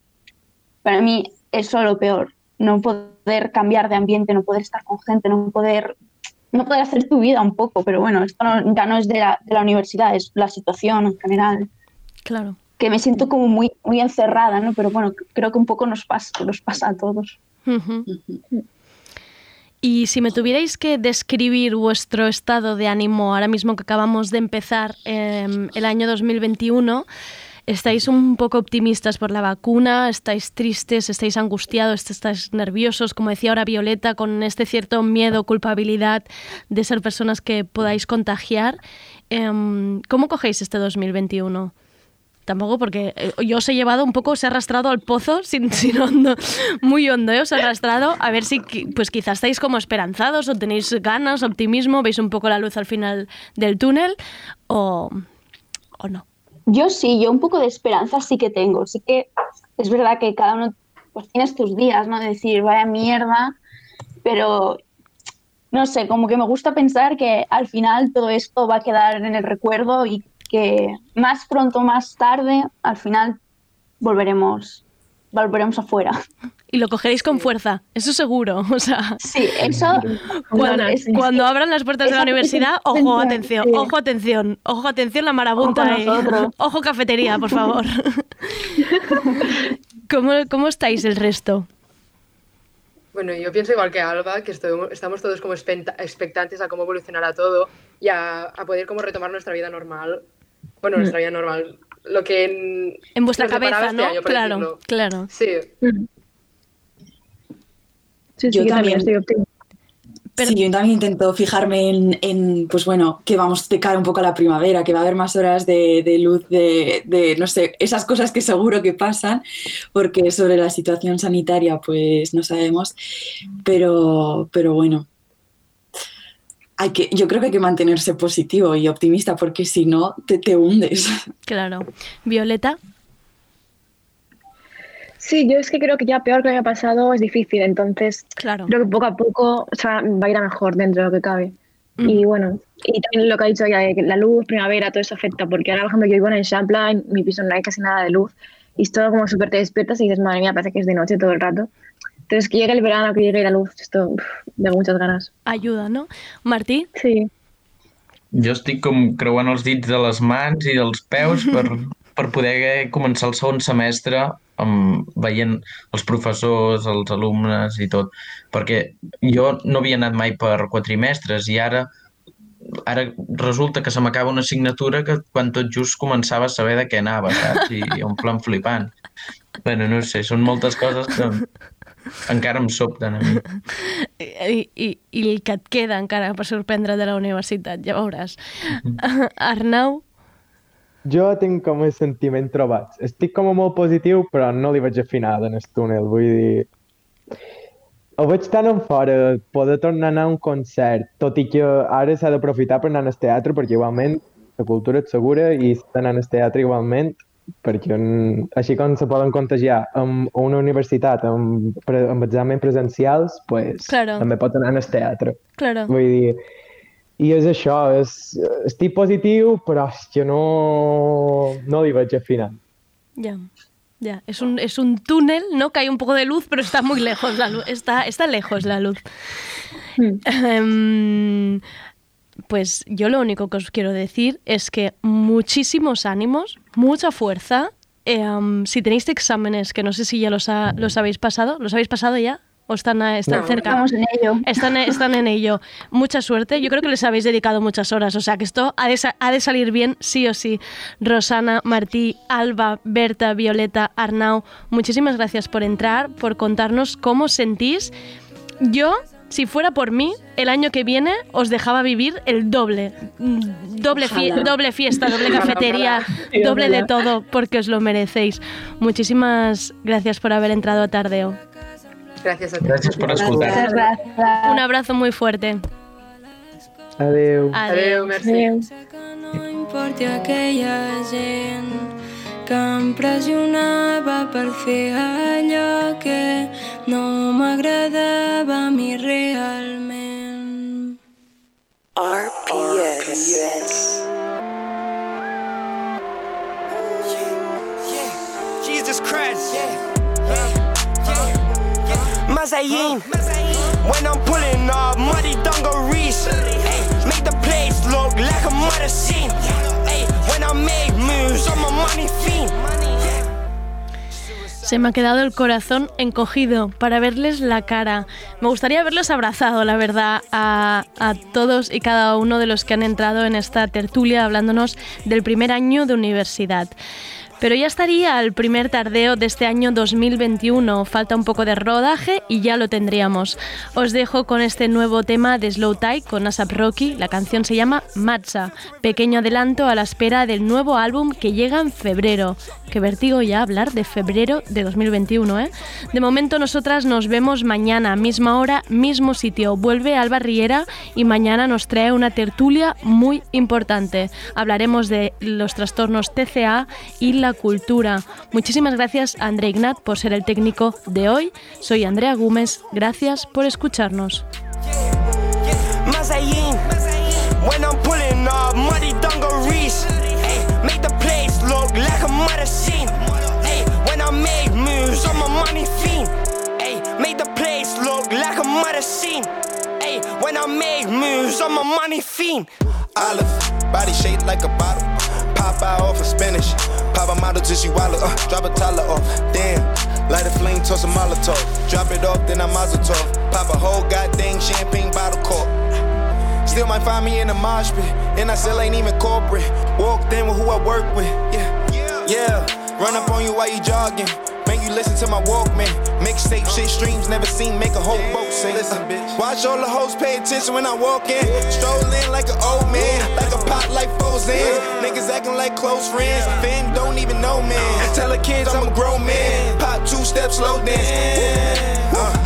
Para mí, eso es lo peor. No poder cambiar de ambiente, no poder estar con gente, no poder, no poder hacer tu vida un poco. Pero bueno, esto no- ya no es de la, de la universidad, es la situación en general
Claro.
que me siento como muy, muy encerrada, ¿no? Pero bueno, creo que un poco nos pasa, nos pasa a todos.
Y si me tuvierais que describir vuestro estado de ánimo ahora mismo que acabamos de empezar em, el año 2021, ¿estáis un poco optimistas por la vacuna? ¿Estáis tristes? ¿Estáis angustiados? ¿Estáis nerviosos? Como decía ahora Violeta, con este cierto miedo, culpabilidad de ser personas que podáis contagiar. Em, ¿Cómo cogéis este 2021? Tampoco porque eh, yo os he llevado un poco, os he arrastrado al pozo sin, sin hondo, muy hondo, ¿eh? os he arrastrado a ver si pues quizás estáis como esperanzados o tenéis ganas, optimismo, veis un poco la luz al final del túnel o, o no.
Yo sí, yo un poco de esperanza sí que tengo. Sí que es verdad que cada uno pues tienes tus días, ¿no? De decir, vaya mierda, pero no sé, como que me gusta pensar que al final todo esto va a quedar en el recuerdo y que más pronto, más tarde, al final volveremos, volveremos afuera.
Y lo cogeréis con fuerza, eso seguro. O sea,
Sí, eso.
cuando,
es-
abran las puertas de la universidad, ojo, atención,
sí.
ojo, atención, ojo, atención, la marabunta.
Ojo.
Ojo, cafetería, por favor. ¿Cómo, ¿Cómo estáis el resto?
Bueno, yo pienso igual que Alba, que estoy- estamos todos como expectantes a cómo evolucionará todo y a, a poder como retomar nuestra vida normal. Bueno,
Mm.
nuestra vida normal. Lo que en,
En vuestra cabeza,
este
¿no? claro,
decirlo.
claro.
Sí.
Sí,
Yo
sí, yo también estoy.
Sí, yo también intento fijarme en, en, pues bueno, que vamos de cara un poco a la primavera, que va a haber más horas de, de luz, de, de, no sé, esas cosas que seguro que pasan, porque sobre la situación sanitaria pues no sabemos, pero, pero bueno, hay que, yo creo que hay que mantenerse positivo y optimista, porque si no, te, te hundes.
Claro. Violeta,
Sí, yo es que creo que ya peor que año pasado es difícil, entonces
claro.
creo que poco a poco o sea, va a ir a mejor dentro de lo que cabe. Y bueno, y también lo que ha dicho ella, de que la luz, primavera, todo eso afecta, porque ahora, por ejemplo, yo vivo en el Champla, en mi piso no hay casi nada de luz, y es todo como súper te despiertas y dices, madre mía, parece que es de noche todo el rato. Entonces, que llegue el verano, que llegue la luz, esto, uf, de muchas ganas.
ayuda, no? Martí?
Sí.
Jo estic com creuant els dits de les mans i dels peus per, per poder començar el segon semestre amb, veient els professors, els alumnes i tot. Perquè jo no havia anat mai per quatrimestres i ara ara resulta que se m'acaba una assignatura que quan tot just començava a saber de què anava, saps? I, i en plan flipant. Bueno, no sé, són moltes coses que encara em sobten a mi.
I, i, i el que et queda encara per sorprendre de la universitat, ja veuràs. Arnau,
Jo tinc com el sentiment trobats. Estic com a molt positiu, però no li veig a final en el túnel. Vull dir... ho veig tan en fora poder tornar a anar a un concert, tot i que ara s'ha d'aprofitar per anar al teatre, perquè igualment la cultura és segura i s'ha d'anar al teatre igualment, perquè mm, així com se poden contagiar amb una universitat amb, pre- amb exàmens presencials, pues,
Claro.
també pot anar al teatre.
Claro.
Vull dir, i és això, és, estic positiu, però és que no, no li veig al final.
Ya, ya. Es un, es un túnel, ¿no? Que hay un poco de luz, pero está muy lejos la luz. Está, está lejos la luz. Em, pues yo lo único que os quiero decir es que muchísimos ánimos, mucha fuerza. Em, si tenéis exámenes, que no sé si ya los, ha- los habéis pasado, ¿los habéis pasado ya? ¿O están, están
No.
cerca?
Estamos en ello.
Están, están en ello. Mucha suerte. Yo creo que les habéis dedicado muchas horas. O sea que esto ha de, sa- ha de salir bien sí o sí. Rosana, Martí, Alba, Berta, Violeta, Arnau, muchísimas gracias por entrar, por contarnos cómo sentís. Yo, si fuera por mí, el año que viene os dejaba vivir el doble. Mm, Doble, fie-
Ojalá.
doble fiesta, doble cafetería, doble de todo, porque os lo merecéis. Muchísimas gracias por haber entrado a Tardeo.
Gracias a ti.
Gracias por
gracias.
Un abrazo muy fuerte.
Adeu.
Adeu, merci.
Gent que em pressionava per fer allò que no m'agradava a mi realment.
RPS.
Jesus Christ. Mazayin. When I'm pulling off muddy dungarees. Ay,
Se me ha quedado el corazón encogido para verles la cara. Me gustaría haberlos abrazado, la verdad, a, a todos y cada uno de los que han entrado en esta tertulia hablándonos del primer año de universidad. Pero ya estaría el primer tardeo de este año 2021. Falta un poco de rodaje y ya lo tendríamos. Os dejo con este nuevo tema de Slow Tie con Asap Rocky. La canción se llama Matza. Pequeño adelanto a la espera del nuevo álbum que llega en febrero. Que vertigo ya hablar de febrero de 2021, ¿eh? De momento nosotras nos vemos mañana, misma hora, mismo sitio. Vuelve Alba Riera y mañana nos trae una tertulia muy importante. Hablaremos de los trastornos TCA y la cultura. Muchísimas gracias a André Ignat por ser el técnico de hoy. Soy Andrea Gómez. Gracias por escucharnos.
Mazayin. When I'm pulling off muddy dungarees. Ay, make the place look like a murder scene. Ay, when I make moves, I'm a money fiend. Ay, make the place look like a murder scene. Ay, when I make moves, I'm a money fiend.
Olive, body shaped like a bottle. Pop out off a spinach. Pop a model till she wallow. Uh, drop a toddler off. Damn. Light a flame, toss a Molotov. Drop it off, then I mazel tov. Pop a whole goddamn champagne bottle cork. Still might find me in a mosh pit, and I still ain't even corporate. Walked in with who I work with, yeah, yeah. Run up on you while you jogging, make you listen to my Walkman. Mixtape shit streams, never seen make a whole boat sing. Listen, bitch. Watch all the hoes pay attention when I walk in. Stroll in like an old man, like a pot like foes in. Niggas acting like close friends, fam don't even know man. Tell the kids I'm a grown man, pop two steps slow dance. Uh,